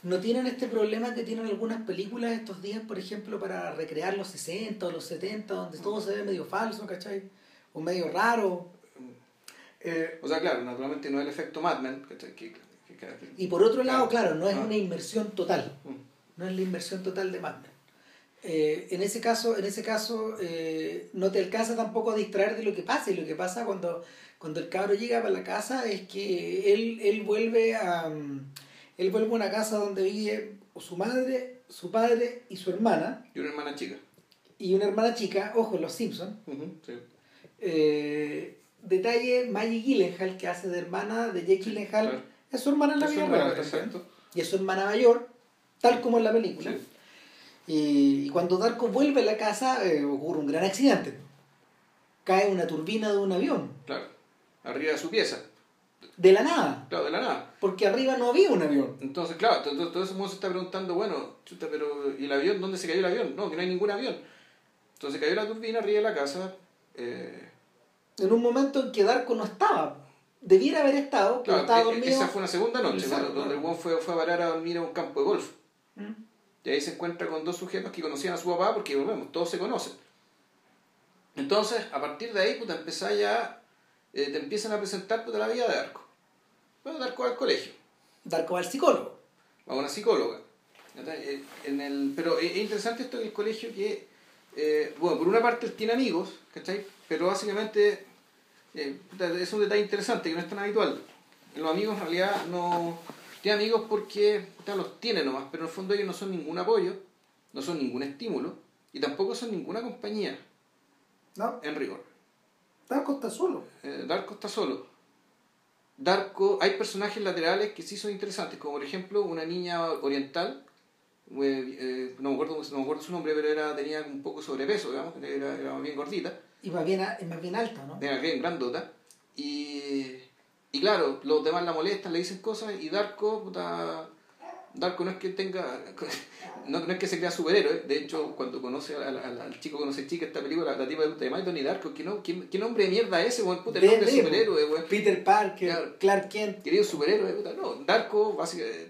no tienen este problema que tienen algunas películas estos días, por ejemplo, para recrear los 60 o los 70, donde todo se ve medio falso, ¿cachai? O medio raro. Eh, O sea, claro, naturalmente no es el efecto Mad Men, ¿cachai? Que, que- que- que- y por otro lado, claro, no es Ah. una inmersión total. Mm. No es la inmersión total de Mad Men. Eh, en ese caso, en ese caso eh, no te alcanza tampoco a distraer de lo que pasa. Y lo que pasa cuando, cuando el cabro llega para la casa es que él, él vuelve a mm, él vuelve a una casa donde vive su madre, su padre y su hermana. Y una hermana chica. Y una hermana chica, ojo, los Simpsons. Sí. Eh, detalle, Maggie Gyllenhaal, que hace de hermana de Jake Gyllenhaal, claro. es su hermana en la vida real. Y es su hermana mayor, tal como en la película. Sí. Y, y cuando Darko vuelve a la casa, eh, ocurre un gran accidente. Cae una turbina de un avión, Claro. Arriba de su pieza. de la nada, Claro, de la nada. porque arriba no había un avión. Entonces, claro, todo, todo, ese mundo se está preguntando, bueno, chuta, pero ¿y el avión? ¿Dónde se cayó el avión? No, que no hay ningún avión. Entonces cayó la turbina arriba de la casa. Eh, En un momento en que Darko no estaba. Debiera haber estado, pero claro, estaba e- dormido. esa fue una segunda noche, Exacto. cuando- donde el buen fue, fue a parar a dormir a un campo de golf. Mm. Y ahí se encuentra con dos sujetos que conocían a su papá, porque volvemos, todos se conocen. Entonces, a partir de ahí, puta, empezás ya, eh, te empiezan a presentar puta, la vida de Arco. Bueno, de Arco va al colegio, Darko va al psicólogo. va a una psicóloga. Eh, En el, pero es es interesante esto del colegio que, eh, bueno, por una parte tiene amigos, ¿cachai? Pero básicamente eh, puta, es un detalle interesante que no es tan habitual. Los amigos en realidad no... Tiene amigos porque puta, los tiene nomás, pero en el fondo ellos no son ningún apoyo, no son ningún estímulo y tampoco son ninguna compañía, No, en rigor. Darko está solo. Eh, Darko está solo. Darko, hay personajes laterales que sí son interesantes, como por ejemplo una niña oriental, eh, eh, no, me acuerdo, no me acuerdo su nombre, pero era, tenía un poco sobrepeso, digamos, era, era bien gordita, Y más bien, más bien alto, ¿no? era bien grandota, y, y claro, los demás la molestan, le dicen cosas, y Darko, puta, Darko no es que tenga, no, no es que se crea superhéroe, de hecho, cuando conoce al, al, al chico conoce chica esta película, la tipa de de Donnie Darko, ¿qué, no, qué, qué nombre de mierda es ese, weón? Puta, el De- nombre de superhéroe, weón. Peter Parker, Claro. Clark Kent. querido superhéroe, puta, no, Darko, básicamente,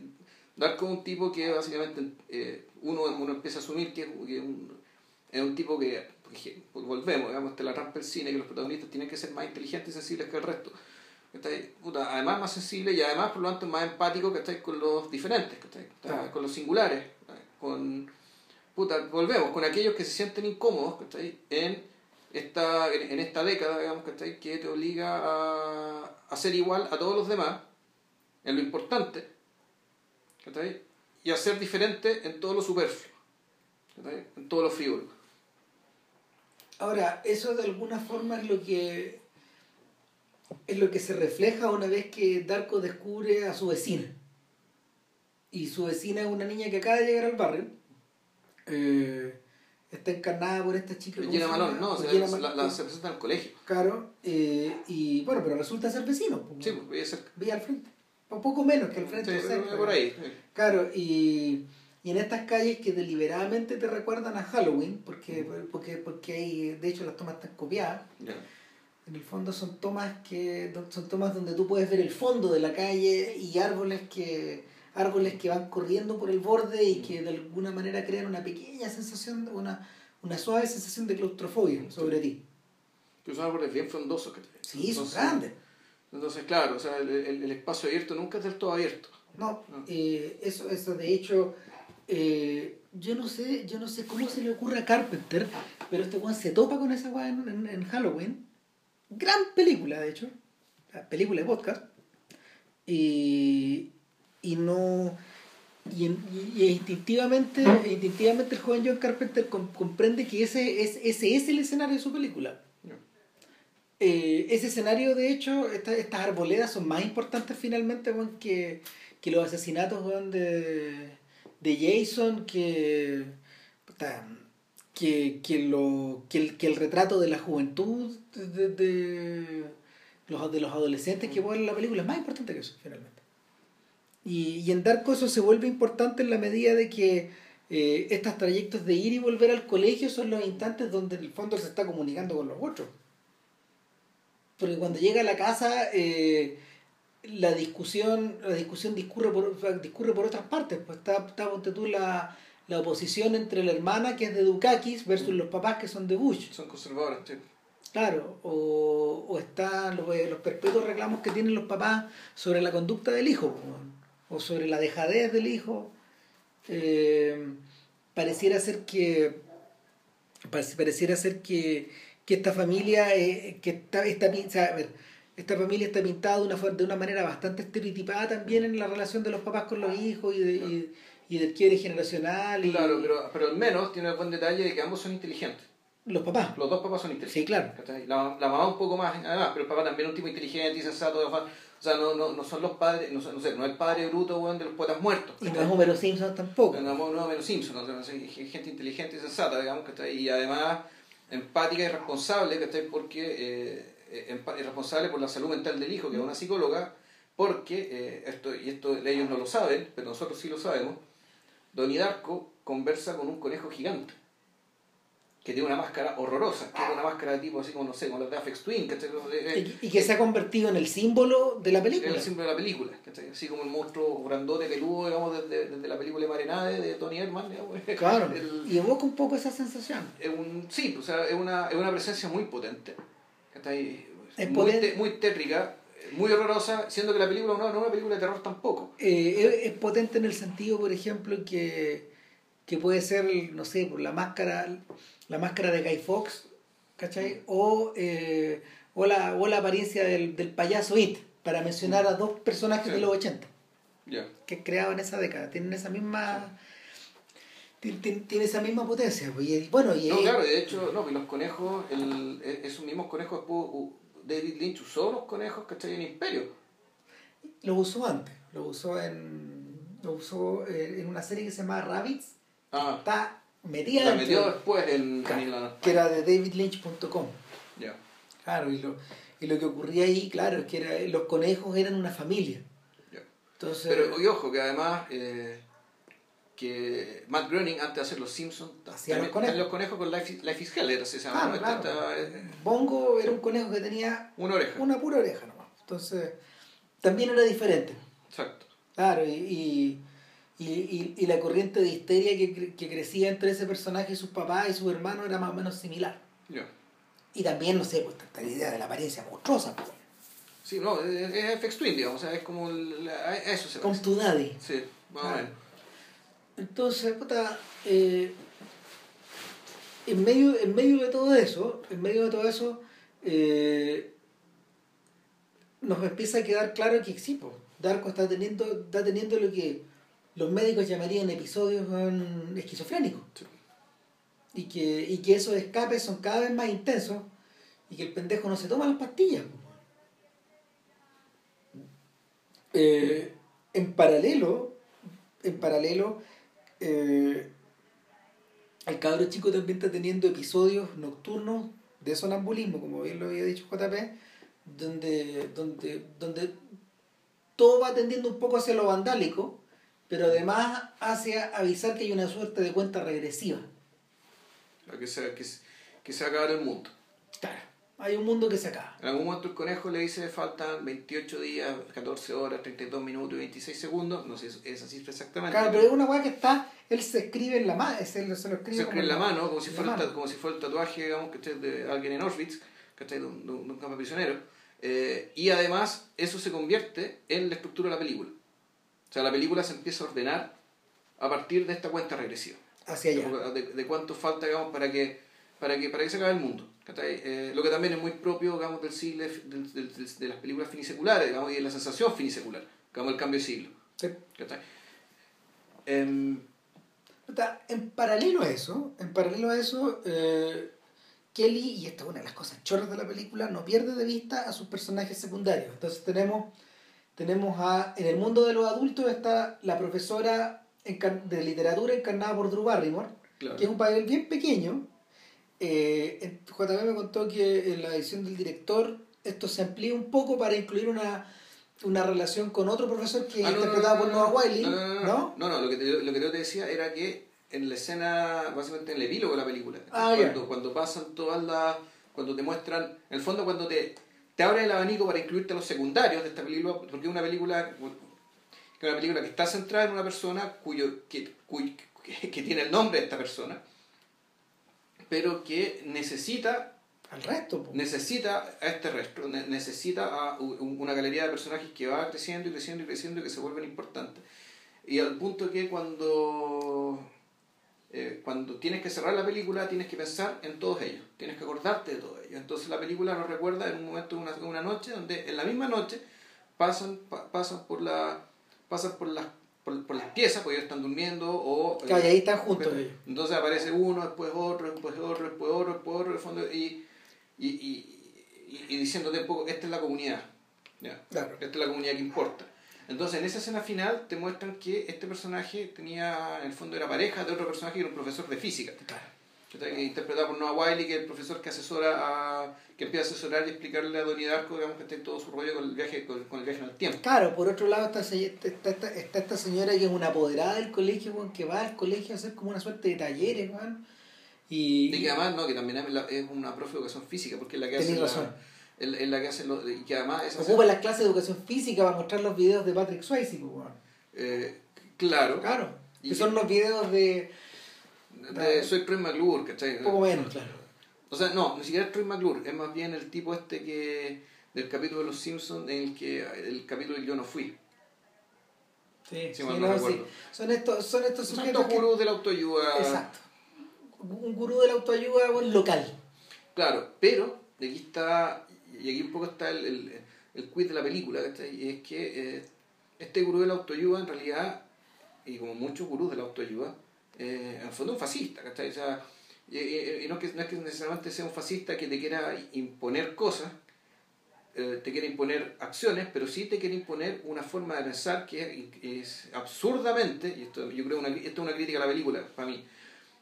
Darko es un tipo que básicamente eh, uno, uno empieza a asumir que, que un- es un tipo que, que- volvemos, digamos, hasta la rampa del cine, que los protagonistas tienen que ser más inteligentes y sensibles que el resto. ¿Cachai? Puta, además más sensible y además por lo tanto más empático que estáis con los diferentes, ¿cachai? Claro. con los singulares, ¿cachai? con puta, volvemos, con aquellos que se sienten incómodos ¿cachai? en esta, en, en esta década, digamos, ¿cachai? que te obliga a, a ser igual a todos los demás, en lo importante, ¿cachai? y a ser diferente en todo lo superfluo, ¿cachai? en todo lo frívolo. Ahora, eso de alguna forma es lo que es lo que se refleja una vez que Darko descubre a su vecina. y su vecina es una niña que acaba de llegar al barrio. Eh, está encarnada por esta chica. ¿cómo Gina se Malone, llama? no, Gina la, Mal- la- se presenta en el colegio. Claro, eh, y bueno, pero resulta ser vecino. Sí, pues, voy a ser. Vía al frente. Un poco menos que al frente. Sí, cerca. por ahí. sí. Claro, y, y en estas calles que deliberadamente te recuerdan a Halloween, porque, porque, porque hay, de hecho las tomas están copiadas, Ya. En el fondo son tomas que son tomas donde tú puedes ver el fondo de la calle y árboles que árboles que van corriendo por el borde y que de alguna manera crean una pequeña sensación, una, una suave sensación de claustrofobia sobre ti. Que son árboles bien frondosos. que Sí, son entonces- grandes. Entonces, claro, o sea, el, el- el espacio abierto nunca es del todo abierto. No, No. eh, eso, eso de hecho, eh, yo no sé, yo no sé cómo se le ocurre a Carpenter, pero este weón se topa con esa weá en, en- en Halloween. Gran película, de hecho. La película de podcast. Y, y no. Y, y- y instintivamente, instintivamente el joven John Carpenter com- comprende que ese es, ese es el escenario de su película. Eh, ese escenario, de hecho, esta- estas arboledas son más importantes finalmente que, que los asesinatos de, de Jason, que, puta, que, que, lo, que, el, que el retrato de la juventud de, de- los, de los adolescentes que vuelven la película es más importante que eso, finalmente. Y, y en Darko eso se vuelve importante en la medida de que eh, estos trayectos de ir y volver al colegio son los instantes donde en el fondo se está comunicando con los otros. Porque cuando llega a la casa, eh, la discusión, la discusión discurre por, discurre por otras partes. Pues está, está ponte tú, la, la oposición entre la hermana que es de Dukakis versus los papás que son de Bush. Son conservadores, sí. Claro, o, o están los, los perpetuos reclamos que tienen los papás sobre la conducta del hijo, o sobre la dejadez del hijo. Eh, pareciera ser que pareciera ser que, que esta familia eh, que está, está pin- o sea, a ver, esta familia está pintada de una de una manera bastante estereotipada también en la relación de los papás con los hijos y, de, y, y del quiebre generacional y Claro, pero, pero al menos tiene el buen detalle de que ambos son inteligentes. los papás Los dos papás son inteligentes. Sí, claro. La, la mamá un poco más, además, pero el papá también es un tipo inteligente y sensato. O sea, no, no, no son los padres, no, no sé, no es el padre bruto weón, de los poetas muertos. y no es Homero Simpson tampoco No, no, no menos Simpson, o sea, no sé, gente inteligente y sensata, digamos, que está y además empática y responsable, que está porque eh, empa- y responsable por la salud mental del hijo, que es una psicóloga, porque eh, esto y esto ellos no lo saben, pero nosotros sí lo sabemos. Donnie Darko conversa con un conejo gigante que tiene una máscara horrorosa, que es una máscara de tipo así como no sé, como la de Afex Twin, que y, y que se ha convertido en el símbolo de la película el símbolo de la película, ¿cachai? así como el monstruo grandote peludo, digamos, desde, desde la película Marenade de Tony Herman, digamos. Claro, El- y evoca un poco esa sensación. es un, sí, o sea, es una, es una presencia muy potente. ¿cachai? Es muy, potente. te- muy tétrica, muy horrorosa, siendo que la película no, no es una película de terror tampoco. Eh, es, es potente en el sentido, por ejemplo, que, que puede ser, no sé, por la máscara, la máscara de Guy Fox, ¿cachai? O, eh, o, la, o la apariencia del, del payaso It, para mencionar a dos personajes Sí. de los 80 Ya. que creaban en esa década. Tienen esa misma. tien- tien- Tiene esa misma potencia. pues, Y, bueno, y No, claro, de hecho, no, y los conejos, el, e- esos mismos conejos, u- David Lynch usó los conejos, ¿cachai? En Imperio. lo usó antes. Lo usó en. Lo usó eh, en una serie que se llama Rabbits. Ah, Está metida la metió después en, Claro, en la- que era de davidlynch.com. Ya. Claro, y lo, y lo que ocurría ahí, claro, es que era, los conejos eran una familia. ya. Entonces, Pero y ojo, que además eh, que Matt Groening, antes de hacer Los Simpsons, Hacía los conejos. los conejos con Life, Life is Hell, era así se llama. Claro, ¿no? claro. Eh, Bongo era un conejo que tenía una oreja. una pura oreja nomás. Entonces, también era diferente. Exacto. Claro, y, y, y, y- la corriente de histeria que, que crecía entre ese personaje y sus papás y sus hermanos era más o menos similar. Ya. Y también, no sé, pues esta idea de la apariencia monstruosa. Pues. Sí, no, es, es FX Twin, digamos, o sea, es como el- a a eso se Con parece. tu daddy. Sí, más o menos. Entonces, puta, eh, en, medio, en medio de todo eso, en medio de todo eso, eh, nos empieza a quedar claro que sí, po, Darko está teniendo, está teniendo lo que los médicos llamarían episodios esquizofrénicos. Sí. Y que, y que esos escapes son cada vez más intensos y que el pendejo no se toma las pastillas. Eh, en paralelo, en paralelo, eh, el cabro chico también está teniendo episodios nocturnos de sonambulismo, como bien lo había dicho JP, donde, donde, donde todo va tendiendo un poco hacia lo vandálico, pero además hacia avisar que hay una suerte de cuenta regresiva. Que se, que, que se acaba el mundo. Claro, hay un mundo que se acaba. En algún momento el conejo le dice faltan 28 días, 14 horas, 32 minutos y 26 segundos. No sé esa cifra exactamente. Claro, pero es una weá que está. Él se escribe en la mano. Se lo escribe, se escribe en la mano, como si, fuera el, como si fuera el tatuaje, digamos, que de alguien en Auschwitz, que de un, de un campo prisionero. Eh, y además, eso se convierte en la estructura de la película. O sea, la película se empieza a ordenar a partir de esta cuenta regresiva. Hacia allá. De, de cuánto falta, digamos, para que, para que, para que se acabe el mundo. Eh, lo que también es muy propio digamos, del siglo, de las películas finiseculares digamos, y de la sensación finisecular, digamos, el cambio de siglo. Sí. Em, en paralelo a eso, en paralelo a eso, eh, Kelly, y esta es una de las cosas chorras de la película, no pierde de vista a sus personajes secundarios. Entonces tenemos, tenemos a, en el mundo de los adultos está la profesora de literatura encarnada por Drew Barrymore, que es un papel bien pequeño, eh, JB me contó que en la edición del director esto se amplía un poco para incluir una, una relación con otro profesor que ah, interpretaba por Noah Wiley. No, no, no, lo, que te, lo que yo te decía era que en la escena, básicamente en el epílogo de la película, ah, cuando, cuando pasan todas las. cuando te muestran, en el fondo, cuando te, te abren el abanico para incluirte los secundarios de esta película, porque es una película que una película que está centrada en una persona cuyo, que, que tiene el nombre de esta persona pero que necesita al resto necesita a este resto necesita a una galería de personajes que va creciendo y creciendo y creciendo y que se vuelven importantes. Y al punto que cuando eh, cuando tienes que cerrar la película tienes que pensar en todos ellos tienes que acordarte de todos ellos. Entonces la película nos recuerda en un momento una, una noche donde en la misma noche pasan pasan por la pasan por las por, las piezas, porque ellos están durmiendo o... Claro, y ahí están juntos ellos. Entonces aparece uno, después otro, después otro, después otro, después otro, fondo, y, y, y, y, diciéndote un poco, esta es la comunidad. ¿ya? Claro. Esta es la comunidad que importa. Entonces, en esa escena final te muestran que este personaje tenía, en el fondo era pareja de otro personaje que era un profesor de física. Claro interpretado por Noah Wiley, que es el profesor que asesora a, que empieza a asesorar y explicarle a Donnie Darko, digamos que está en todo su rollo con el viaje, con, el viaje en el tiempo. Claro, por otro lado está, está, está, está esta señora que es una apoderada del colegio, que va al colegio a hacer como una suerte de talleres, Y, y que además, no, que también es, una profe de educación física, porque es la que hace. razón. La, la que hace lo, y que además es Ocupa las clases de educación física para mostrar los videos de Patrick Swayze, pues, eh, claro. Claro. Que son los videos de soy Troy McClure, ¿cachai? Poco menos, claro. O sea, no, ni siquiera es Troy McClure, es más bien el tipo este que del capítulo de Los Simpsons en el que el capítulo del Yo no fui. Sí, sí, no, sí. Son estos, son estos son estos gurús de la autoayuda. Exacto. Un gurú de la autoayuda local. Claro, pero aquí está, y aquí un poco está el, el, el quiz de la película, y es que eh, este gurú de la autoayuda en realidad, y como muchos gurús de la autoayuda, eh, en el fondo un fascista, ¿cachai? O sea, y, no, que, no es que necesariamente sea un fascista que te quiera imponer cosas, eh, te quiera imponer acciones, pero sí te quiere imponer una forma de pensar que es, absurdamente, y esto yo creo una, esto es una crítica a la película, para mí,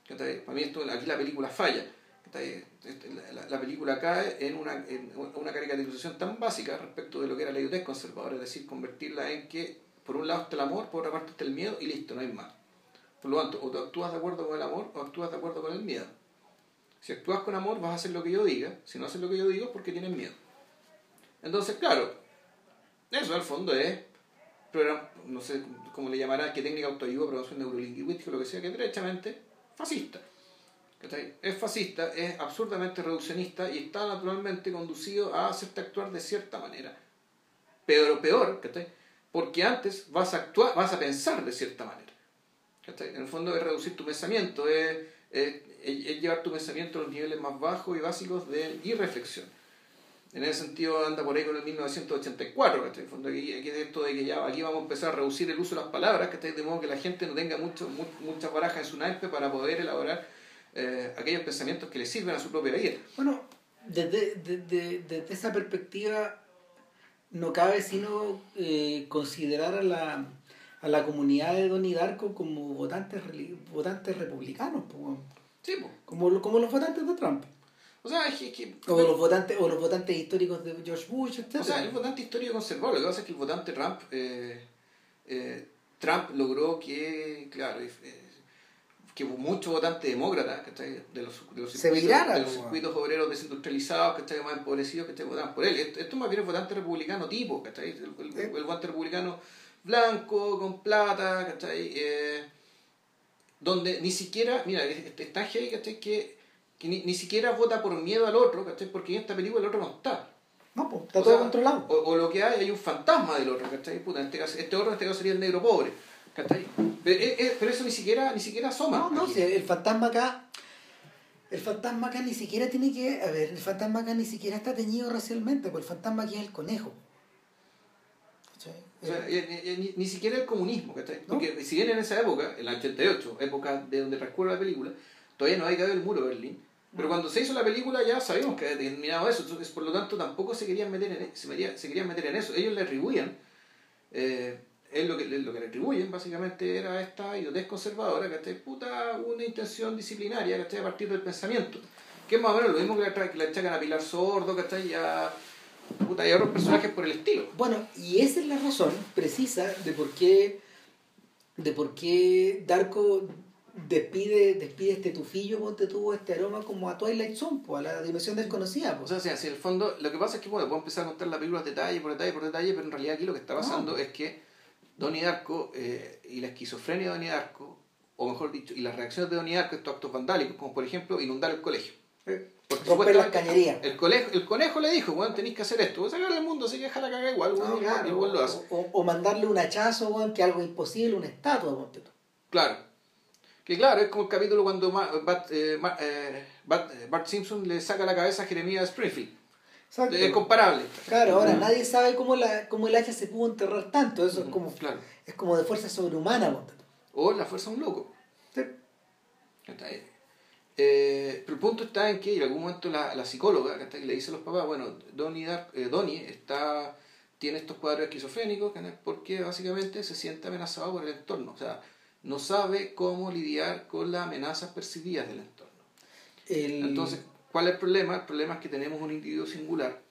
para mí esto, aquí la película falla. Este, la, la, película cae en una, en una caricaturización tan básica respecto de lo que era la idiotez conservadora, es decir, convertirla en que por un lado está el amor, por otra parte está el miedo y listo, no hay más. Por lo tanto, o tú actúas de acuerdo con el amor o actúas de acuerdo con el miedo. Si actúas con amor vas a hacer lo que yo diga, si no haces lo que yo digo es porque tienes miedo. Entonces, claro, eso al fondo es, no sé cómo le llamará, qué técnica autoayuda, programación neurolingüística, lo que sea, que es derechamente fascista. Es fascista, es absurdamente reduccionista y está naturalmente conducido a hacerte actuar de cierta manera. Pero peor, porque antes vas a actuar, vas a pensar de cierta manera. En el fondo es reducir tu pensamiento, es, llevar tu pensamiento a los niveles más bajos y básicos de irreflexión. En ese sentido anda por ahí con el 1984, En el fondo aquí, aquí, es esto de que ya aquí vamos a empezar a reducir el uso de las palabras, De modo que la gente no tenga mucho, muchas barajas en su naipe para poder elaborar eh, aquellos pensamientos que le sirven a su propia vida. Bueno, desde, desde, esa perspectiva no cabe sino eh, considerar a la a la comunidad de Donnie Darko como votantes, votantes republicanos, sí, Como, como los votantes de Trump. O sea, es que, o, los votantes, o los votantes históricos de George Bush, etc. O sea, el votante histórico conservador. Lo que pasa es que el votante Trump, eh, eh, Trump logró que, claro, eh, que muchos votantes demócratas de los, de los, circuitos, de los circuitos obreros desindustrializados, ¿cachai? más empobrecidos, que votaban por él. Esto, esto más bien es votante republicano tipo, ¿cachai? El, el, votante republicano blanco, con plata, ¿cachai? Eh, donde ni siquiera, mira, está heavy, ¿cachai? Que, que ni, ni, siquiera vota por miedo al otro, ¿cachai? Porque en esta película el otro no está. No, pues, está todo controlado. O, o, lo que hay, hay un fantasma del otro, ¿cachai? Puta, en este, caso, este otro en este caso sería el negro pobre, ¿cachai? Pero, eh, eh, pero eso ni siquiera, ni siquiera asoma. No, no, si el fantasma acá el fantasma acá ni siquiera tiene que. A ver, el fantasma acá ni siquiera está teñido racialmente, porque el fantasma aquí es el conejo. O sea, ni, ni, siquiera el comunismo, ¿cachai? Porque si bien en esa época, en la 88, época de donde transcurre la película, todavía no había caído el muro de Berlín. Pero cuando se hizo la película ya sabíamos que había terminado eso, entonces por lo tanto tampoco se querían meter en, se, se querían meter en eso. Ellos le atribuían, eh, es lo que, lo que le atribuyen básicamente era esta idiotez conservadora, ¿cachai? Puta, una intención disciplinaria, ¿cachai? A partir del pensamiento. Que es más o menos lo mismo que le achacan a Pilar Sordo, ¿cachai? Ya Puta, hay otros personajes por el estilo. Bueno, y esa es la razón precisa de por qué, de por qué Darko despide, despide este tufillo, ponte tuvo este aroma como a Twilight Zone, a la dimensión desconocida. O sea, si en el fondo, lo que pasa es que bueno, puedo empezar a contar la película detalle por detalle por detalle, pero en realidad aquí lo que está pasando es que Donnie Darko eh, y la esquizofrenia de Donnie Darko, o mejor dicho, y las reacciones de Donnie Darko a estos actos vandálicos, como por ejemplo inundar el colegio. Eh, romper las cañerías. El, conejo, el conejo le dijo, bueno, tenéis que hacer esto. Sacarle al mundo, así que deja la caga igual, igual lo hace. O, mandarle un hachazo, bueno, que algo imposible, una estatua, ponte Claro. Que claro, es como el capítulo cuando Bart, eh, eh, eh, Bart, Simpson le saca la cabeza a Jeremías Springfield. Exacto. Es comparable. Claro, ahora nadie sabe cómo, la, cómo el hacha se pudo enterrar tanto. Eso es como claro. es como de fuerza sobrehumana. O la fuerza de un loco. Sí. Está ahí. Eh, pero el punto está en que en algún momento la, la psicóloga que le dice a los papás, bueno, Donnie, eh, está, tiene estos cuadros esquizofrénicos porque básicamente se siente amenazado por el entorno. O sea, no sabe cómo lidiar con las amenazas percibidas del entorno. Entonces, ¿cuál es el problema? El problema es que tenemos un individuo singular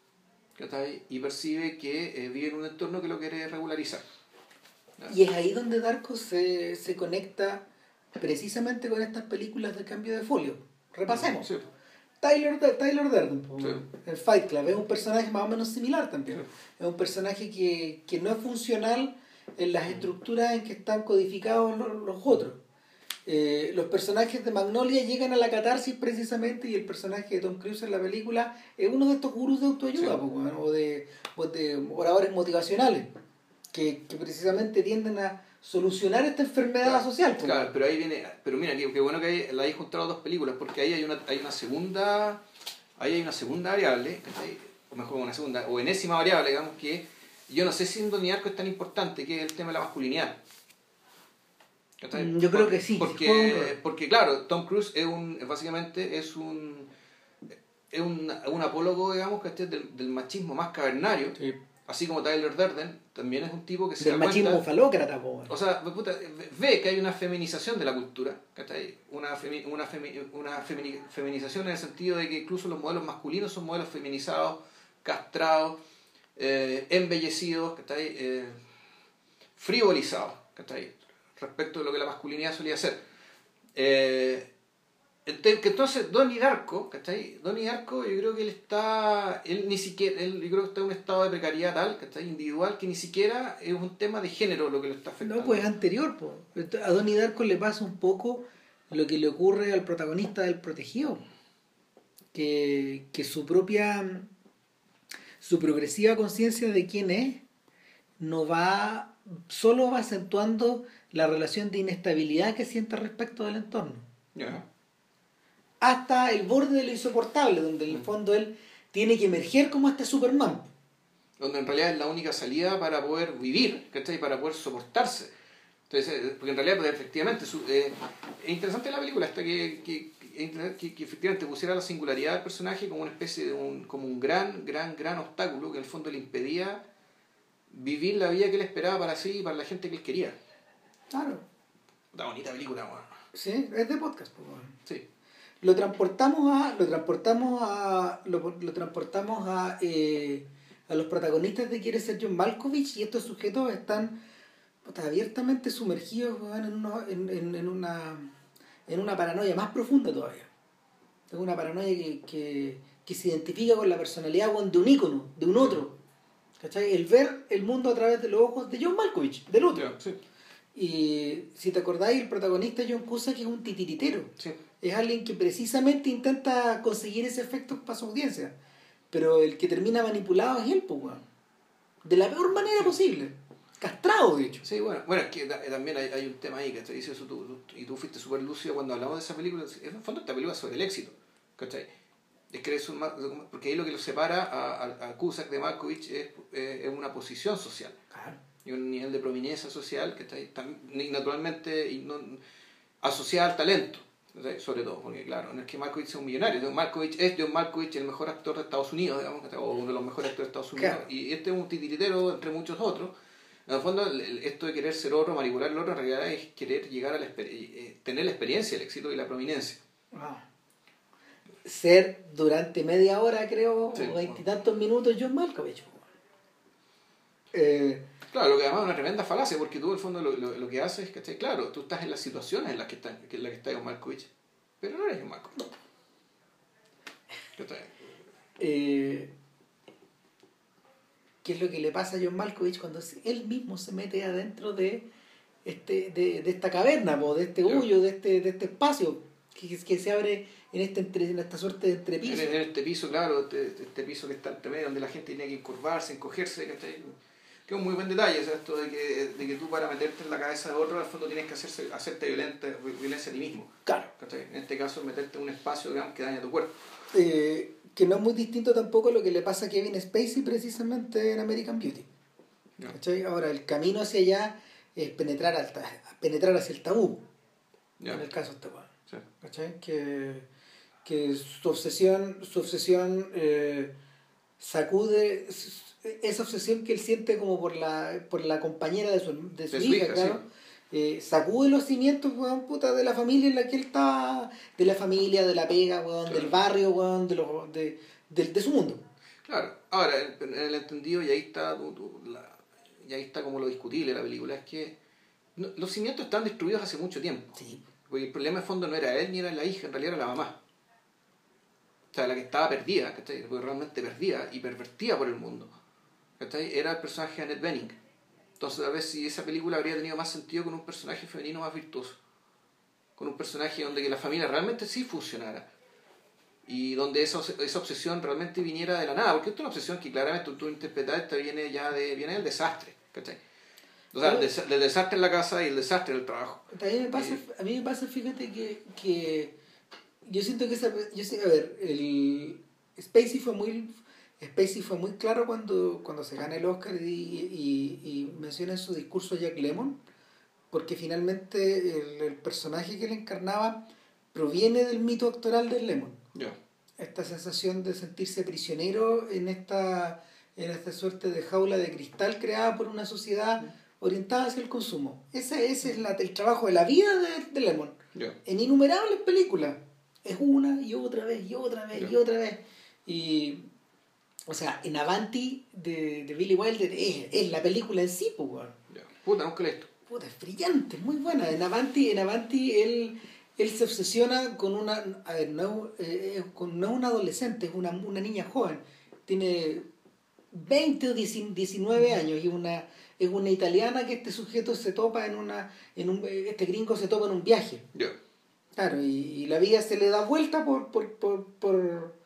y percibe que eh, vive en un entorno que lo quiere regularizar. Y es ahí donde Darko se, se conecta precisamente con estas películas de cambio de folio. Repasemos. Tyler, Tyler Durden, el Fight Club, es un personaje más o menos similar también. Es un personaje que, que, no es funcional en las estructuras en que están codificados los, otros. Eh, los personajes de Magnolia llegan a la catarsis precisamente y el personaje de Tom Cruise en la película es uno de estos gurús de autoayuda o, de, o de oradores motivacionales que, que precisamente tienden a solucionar esta enfermedad social. Pues. Claro, pero ahí viene, pero mira, qué, bueno que la hay juntado dos películas, porque ahí hay una, hay una segunda, ahí hay una segunda variable, o mejor una segunda, o enésima variable, digamos, que yo no sé si en Doniarco es tan importante, que es el tema de la masculinidad. Mm, yo creo que sí. Porque, porque claro, Tom Cruise es un, básicamente es un, es un, un apólogo, digamos, que del, del machismo más cavernario. Sí así como Tyler Durden, también es un tipo que se Del machismo falócrata, O sea, ve que hay una feminización de la cultura, ¿cachai? Una, una, una feminización en el sentido de que incluso los modelos masculinos son modelos feminizados, castrados, eh, embellecidos, ¿cachai? Eh, frivolizados, ¿cachai? Respecto de lo que la masculinidad solía ser. Eh, entonces, Donnie Darko, ¿cachai? Donnie Darko, yo creo que él está, él ni siquiera, él, yo creo que está en un estado de precariedad tal, ¿cachai? Individual, que ni siquiera es un tema de género lo que le está afectando. No, pues es anterior, pues. A Donnie Darko le pasa un poco lo que le ocurre al protagonista del Protegido. Que, que su propia, su progresiva conciencia de quién es, no va, solo va acentuando la relación de inestabilidad que siente respecto del entorno hasta el borde de lo insoportable, donde en el mm. fondo él tiene que emerger como este Superman. Donde en realidad es la única salida para poder vivir, ¿cachai? Para poder soportarse. Entonces, eh, porque en realidad, pues, efectivamente, eh, es interesante la película hasta que, que, que, efectivamente pusiera la singularidad del personaje como una especie de un, como un gran, gran, gran obstáculo que en el fondo le impedía vivir la vida que él esperaba para sí y para la gente que él quería. Claro. Una bonita película, weón. Sí, es de podcast, pues. Sí. Lo transportamos a. Lo transportamos a. Lo, lo transportamos a. eh, a los protagonistas de Quiere ser John Malkovich y estos sujetos están abiertamente sumergidos en, uno- en, en, en una en una paranoia más profunda todavía. Es una paranoia que, que, que se identifica con la personalidad de un ícono, de un otro. ¿Cachai? El ver el mundo a través de los ojos de John Malkovich, del otro. Sí. Y si te acordáis, el protagonista John Cusack es un titiritero. Sí. Es alguien que precisamente intenta conseguir ese efecto para su audiencia. Pero el que termina manipulado es él, pues, weón. De la peor manera posible. Castrado, de hecho. Sí, bueno, bueno, es que ta- también hay, hay un tema ahí, ¿cachai? Dice eso tú, tú- y tú fuiste súper lúcido cuando hablamos de esa película. En el fondo, esta película es sobre el éxito, ¿cachai? Es que es un porque ahí lo que lo separa a, a, a Cusack de Malkovich es, eh, es una posición social Claro. y un nivel de prominencia social que está ahí, tam- y naturalmente y no, asociada al talento, sobre todo, porque claro, no es que Malkovich sea un millonario, John Malkovich es John Malkovich el mejor actor de Estados Unidos, digamos, o uno de los mejores actores de Estados Unidos, Claro. y este es un titiritero entre muchos otros. En el fondo, el- el- esto de querer ser otro, manipular al otro, en realidad es querer llegar a la eh, tener la experiencia, el éxito y la prominencia. Ah. Ser durante media hora, creo, Sí. o veintitantos minutos, John Malkovich. Eh, Claro, lo que además es una tremenda falacia, porque tú en el fondo lo, lo, lo que haces, ¿cachai? Claro, tú estás en las situaciones en las que está, en las que está John Malkovich, pero no eres John Malkovich. ¿Cachai? eh, ¿Qué es lo que le pasa a John Malkovich cuando él mismo se mete adentro de este de, de esta caverna, po, de este hoyo, de este, de este espacio que, que se abre en, este entre, en esta suerte de En, entrepiso? en este piso, claro, este, este piso que está entre medio, donde la gente tiene que encogerse, ¿cachai? Que es un muy buen detalle, o sea, esto de que, de que tú para meterte en la cabeza de otro, al fondo tienes que hacerse, hacerte violenta, violencia a ti mismo. Claro. ¿cachai? En este caso, meterte en un espacio digamos, que daña tu cuerpo. Eh, que no es muy distinto tampoco a lo que le pasa a Kevin Spacey precisamente en American Beauty. Ahora, el camino hacia allá es penetrar, al penetrar hacia el tabú, en el caso de este. Sí. ¿Cachai? Que, que su obsesión, su obsesión eh, sacude esa obsesión que él siente como por la, por la compañera de su, de su De su hija, hija, claro. Eh, sacude los cimientos, weón, puta, de la familia en la que él está, de la familia, de la pega, weón, Claro. del barrio, weón, de, los de, del- de su mundo. Claro, ahora, en en el entendido, y ahí está, tu- tu- la- y ahí está como lo discutible de la película, es que no- los cimientos están destruidos hace mucho tiempo. Sí. Porque el problema de fondo no era él ni era la hija, en realidad era la mamá. O sea, la que estaba perdida, ¿cachai? Porque realmente perdida y pervertida por el mundo. ¿cachai? Era el personaje de Annette Bening. Entonces, a ver si esa película habría tenido más sentido con un personaje femenino más virtuoso. Con un personaje donde que la familia realmente sí funcionara. Y donde esa, esa obsesión realmente viniera de la nada. Porque esto es una obsesión que claramente tú interpretas, esta viene ya de, viene del desastre. ¿cachai? O sea, del desa- del desastre en la casa y el desastre en el trabajo. También me pasa, a mí me pasa, fíjate que, que yo siento que esa, yo sé, a ver, el Spacey fue muy Spacey fue muy claro cuando, cuando se gana el Oscar y, y, y menciona en su discurso a Jack Lemmon, porque finalmente el, el personaje que él encarnaba proviene del mito actoral de Lemmon. Ya. Esta sensación de sentirse prisionero en esta, en esta suerte de jaula de cristal creada por una sociedad orientada hacia el consumo. Ese, ese es la- el trabajo de la vida de, de Lemon. En innumerables películas. Es una y otra vez y otra vez y otra vez. Y, o sea, en Avanti de, de Billy Wilder es, es la película en sí, pues, weón. Puta, he visto. Puta, es brillante, es muy buena. En Avanti, en Avanti él, él se obsesiona con una. A ver, no, eh, con, no es una adolescente, es una, una niña joven. Tiene 20 o 19 años y una, es una italiana que este sujeto se topa en una. En un, este gringo se topa en un viaje. Claro, y, y la vida se le da vuelta por. por, por, por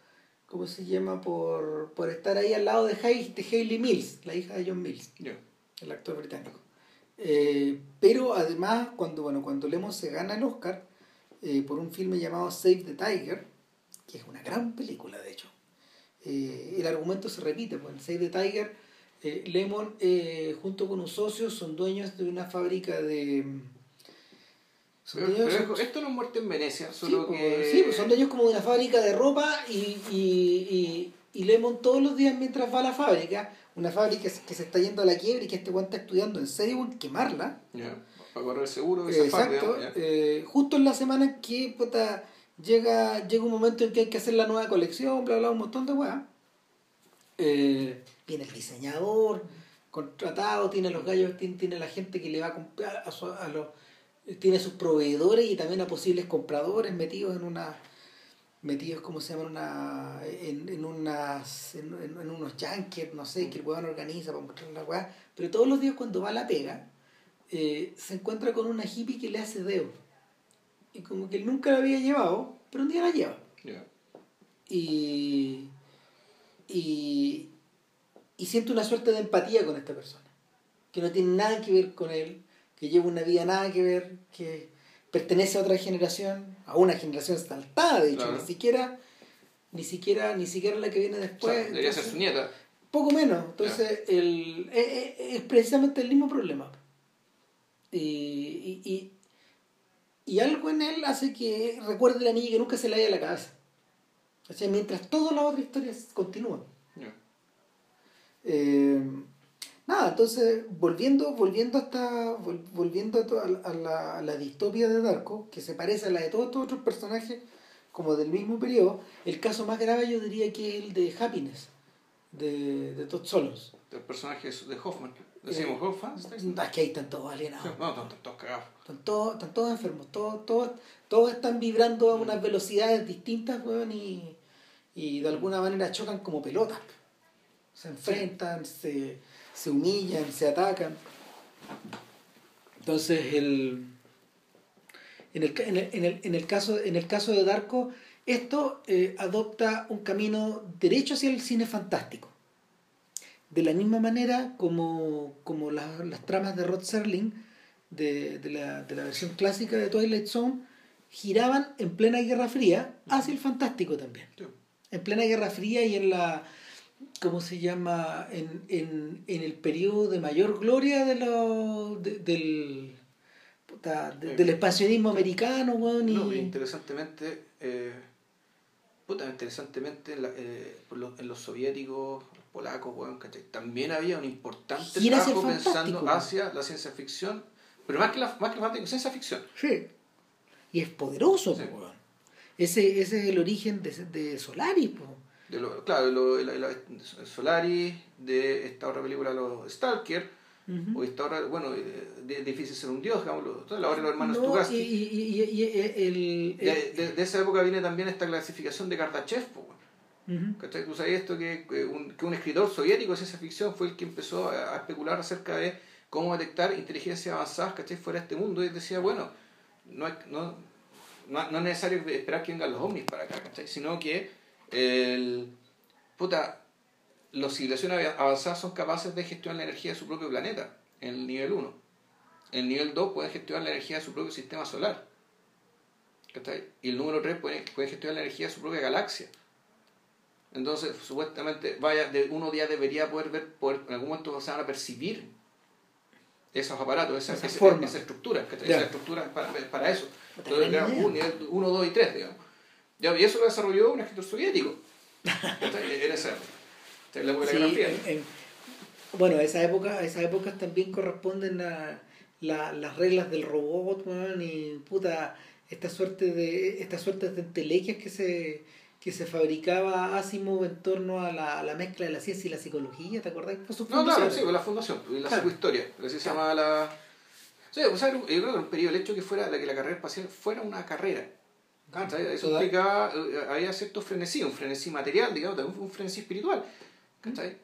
¿Cómo se llama? Por, por estar ahí al lado de, Hay- de Hayley Mills, la hija de John Mills el actor británico. Eh, pero además, cuando, bueno, cuando Lemon se gana el Oscar eh, por un filme llamado Save the Tiger, que es una gran película de hecho, eh, el argumento se repite. Pues en Save the Tiger, eh, Lemon eh, junto con un socio son dueños de una fábrica de... son Pero, dueños- pero esto no es muerte en Venecia, Sí, solo pues, que. sí, pues son dueños como de una fábrica de ropa y, y, y, y Lemon todos los días mientras va a la fábrica, una fábrica que se está yendo a la quiebra y que este guante está estudiando en serio en quemarla, Ya. Para correr seguro. Exacto. Eh, justo en la semana que puta, llega, llega un momento en que hay que hacer la nueva colección, bla, bla, un montón de weas. Eh, viene el diseñador contratado, tiene los gallos, tiene, tiene la gente que le va a comprar a, a los tiene sus proveedores y también a posibles compradores metidos en una metidos como se llama una en, en unas en, en, unos junkets no sé que el weón organiza para mostrar la weá. Pero todos los días cuando va a la pega eh, se encuentra con una hippie que le hace dedo. Y como que él nunca la había llevado pero un día la lleva. Y y y siente una suerte de empatía con esta persona que no tiene nada que ver con él que lleva una vida nada que ver que pertenece a otra generación, a una generación saltada, de hecho, ni siquiera, ni siquiera, ni siquiera la que viene después. debería ser su nieta. Poco menos. Entonces, el, es, precisamente el mismo problema. Y, y, y, algo en él hace que recuerde a la niña que nunca se le haya la cabeza. O sea, mientras todas las otras historias continúan. Eh, nada, entonces, volviendo, volviendo hasta, volviendo a, la, a, la, distopia de Darko, que se parece a la de todos estos otros personajes, como del mismo periodo, el caso más grave yo diría que es el de Happiness, de, de Todd Solos. El personaje de Hoffman. Decimos eh, Hoffman. Es que ahí están todos alienados. No, están, todos cagados. Están todos, están todos enfermos. Todos, todos, todos están vibrando a unas velocidades distintas, weón, y, y de alguna manera chocan como pelotas. Se enfrentan, se se humillan, se atacan. Entonces, el, en, el, en, el, en, el, en, el caso, en el caso de Darko, esto eh, adopta un camino derecho hacia el cine fantástico. De la misma manera como, como las, las tramas de Rod Serling, de, de, la, de la versión clásica de Twilight Zone, giraban en plena Guerra Fría hacia el fantástico también. En plena Guerra Fría y en la ¿cómo se llama? En, en, en el periodo de mayor gloria de lo, del, del expansionismo americano, weón. No, interesantemente, eh, puta, interesantemente en, eh, en, los soviéticos, los polacos, weón, también había un importante trabajo pensando hacia la ciencia ficción, pero más que la, más que la ciencia ficción. Sí. Y es poderoso, weón. Ese, ese es el origen de, de Solaris, weón de lo, claro, de lo, de Solaris, de esta otra película, los Stalker, o esta otra, bueno, de, difícil ser un dios, digámoslo, toda la obra de los hermanos no, Y, y, y, el, de, de, esa época viene también esta clasificación de Kardachev, uh Tú sabes esto que, un, que un escritor soviético de ciencia ficción fue el que empezó a, especular acerca de cómo detectar inteligencias avanzadas ¿cachai? fuera de este mundo y decía, bueno, no, no, no, no es necesario esperar que vengan los ovnis para acá, ¿cachai? sino que el, puta, las civilizaciones avanzadas son capaces de gestionar la energía de su propio planeta, en el nivel 1. En el nivel 2 pueden gestionar la energía de su propio sistema solar. Y el número 3 puede, puede gestionar la energía de su propia galaxia. Entonces, supuestamente, vaya, de, uno ya debería poder ver, poder, en algún momento se van a percibir esos aparatos, esa, esa, esa, esa estructura, esa estructura para, para eso. Entonces, 1, 2 y 3, digamos. Ya, y eso lo desarrolló un escritor soviético. en esa bueno, a esa época, a esas épocas también corresponden a las reglas del robot, y puta, esta suerte de, esta suerte de entelequias que se, que se fabricaba Asimov en torno a la, la mezcla de la ciencia y la psicología, ¿te acordás? no, claro, sí, la fundación, la claro. psicohistoria, así se llamaba la... Yo creo que un periodo, el hecho que fuera, de que la carrera espacial fuera una carrera eso implicaba, eh, había cierto frenesí, un frenesí material, digamos, un frenesí espiritual. ¿Cachai?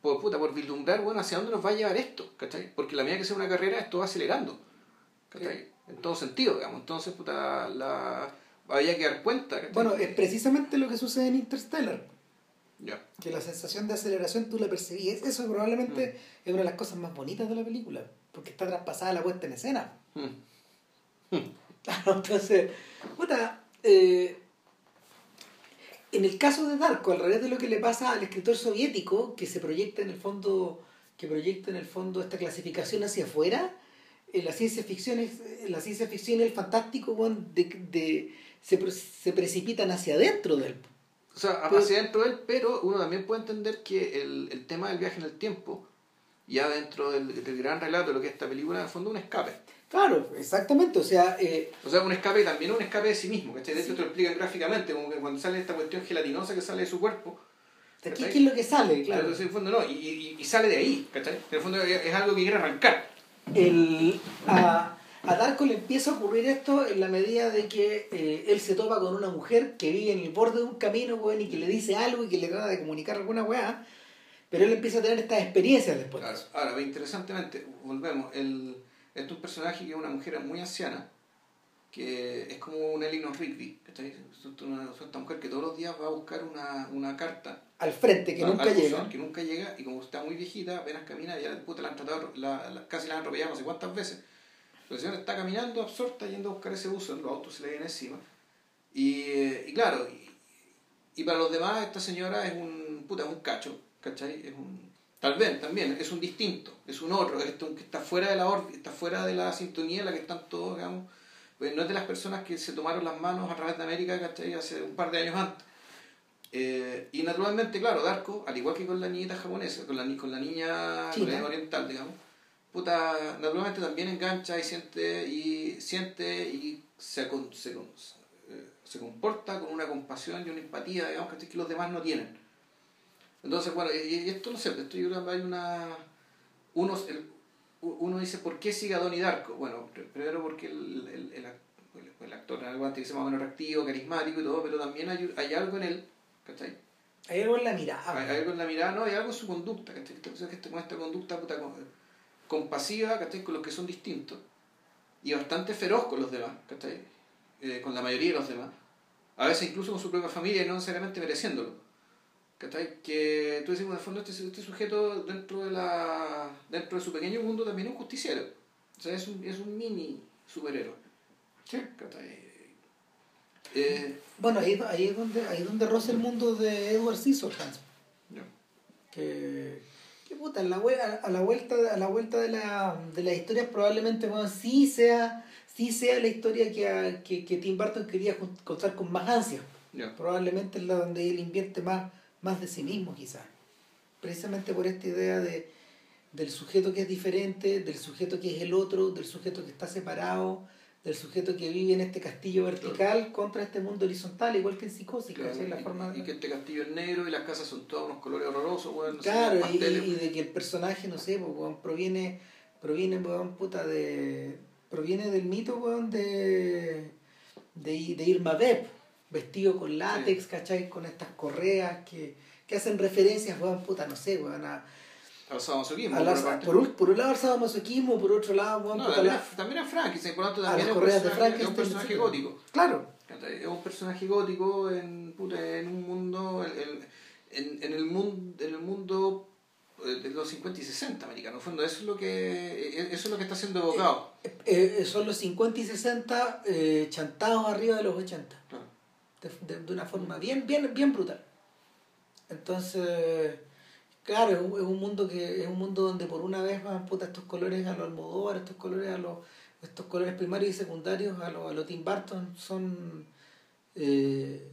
Por, puta, por vislumbrar, bueno, hacia dónde nos va a llevar esto, ¿cachai? Porque la medida que sea una carrera, esto va acelerando, ¿cachai? En todo sentido, digamos. Entonces, puta, la... había que dar cuenta. Bueno, es precisamente lo que sucede en Interstellar. Ya. Que la sensación de aceleración tú la percibís. Eso probablemente mm. es una de las cosas más bonitas de la película, porque está traspasada la puesta en escena. Mm. Mm. entonces, puta, eh, en el caso de Darko, al revés de lo que le pasa al escritor soviético, que se proyecta en el fondo, que proyecta en el fondo esta clasificación hacia afuera, en la ciencia ficción es, la ciencia ficción el fantástico de, de, se, se precipitan hacia adentro de él. O sea, hacia adentro de él, pero uno también puede entender que el, el tema del viaje en el tiempo, ya dentro del, del gran relato de lo que es esta película, en el fondo un escape. Claro, exactamente, o sea... Eh, o sea, un escape también un escape de sí mismo, ¿cachai? De hecho te lo explican gráficamente, como que cuando sale esta cuestión gelatinosa que sale de su cuerpo. ¿Qué, ¿Qué, es lo que sale? Claro. Entonces, en el fondo no, y, y, sale de ahí, ¿cachai? En el fondo es, algo que quiere arrancar. El, a, a Darko le empieza a ocurrir esto en la medida de que eh, él se topa con una mujer que vive en el borde de un camino, weón, y que le dice algo y que le trata de comunicar alguna weá, pero él empieza a tener estas experiencias después. Claro. Ahora, interesantemente, volvemos, el este es un personaje que es una mujer muy anciana, que es como un Elinor Rigby. Es una, esta mujer que todos los días va a buscar una, una carta. Al frente, que nunca llega. que nunca llega, y como está muy viejita, apenas camina, ya puta, la han tratado, la, casi la han atropellado no sé cuántas veces. La señora está caminando absorta yendo a buscar ese buzo, los autos se le vienen encima. Y, eh, y claro, y, y, para los demás esta señora es un, puta, es un cacho, ¿cachai? Es un, Tal vez también, es un distinto, es un otro, es que está fuera de la está fuera de la sintonía en la que están todos, digamos. Pues no es de las personas que se tomaron las manos a través de América, ¿cachai? Hace un par de años antes. Eh, y naturalmente, claro, Darko, al igual que con la niñita japonesa, con la, con la niña oriental, digamos, puta, naturalmente también engancha y siente y siente y se, se, eh, se comporta con una compasión y una empatía, digamos, que los demás no tienen. Entonces, bueno, y, esto no sé, esto yo creo que hay una... Uno, uno dice, ¿por qué sigue a Donnie Darko? Bueno, primero porque el, el, el, el actor algo antes que más o menos reactivo, carismático y todo, pero también hay, hay algo en él, ¿cachai? Hay algo en la mirada. Hay, algo en la mirada, no, hay algo en su conducta, ¿cachai? Con esta conducta puta, compasiva, ¿cachai? Con los que son distintos y bastante feroz con los demás, ¿cachai? Eh, con la mayoría de los demás. A veces incluso con su propia familia y no necesariamente mereciéndolo. ¿Cachai? Que tú decís, en el fondo, este, este, sujeto dentro de la dentro de su pequeño mundo también es un justiciero. O sea, es un, es un mini superhéroe. Sí. Eh, bueno, ahí, ahí, es donde, ahí es donde roza el mundo de Edward Scissorhands. Que, que puta, a la, a la vuelta, a la vuelta de, la, de las historias probablemente bueno, sí sea sí sea la historia que, que, que Tim Burton quería contar con más ansia. Probablemente es la donde él invierte más más de sí mismo quizás. Precisamente por esta idea de, del sujeto que es diferente, del sujeto que es el otro, del sujeto que está separado, del sujeto que vive en este castillo vertical contra este mundo horizontal, igual que en psicosis. la y, forma y, que este castillo es negro y las casas son todos unos colores horrorosos. claro, y, de que el personaje, no sé, pues, proviene, proviene puta, de, proviene del mito de, de, de Irma Beb vestido con látex, ¿cachai? Con estas correas que, que hacen referencias, weón, puta, no sé, weón, a... Al sadomasoquismo. Por, un, por un lado al sadomasoquismo, por otro lado, weón, no, también, la, también a Frankenstein, por lo tanto también es un, personaje, es un personaje gótico. Claro. Es un personaje gótico en, puta, en un mundo, en, en, en, el mundo, en el mundo eh, de los 50 y 60 americanos. fondo, eso es lo que, eh, eso es lo que está siendo evocado. Eh, son los 50 y 60 chantados arriba de los 80. Claro de, de, una forma bien, bien, bien brutal. Entonces, claro, es un, mundo que es un mundo donde por una vez van puta estos colores a los Almodóvar, estos colores a los estos colores primarios y secundarios a los a lo Tim Burton son eh,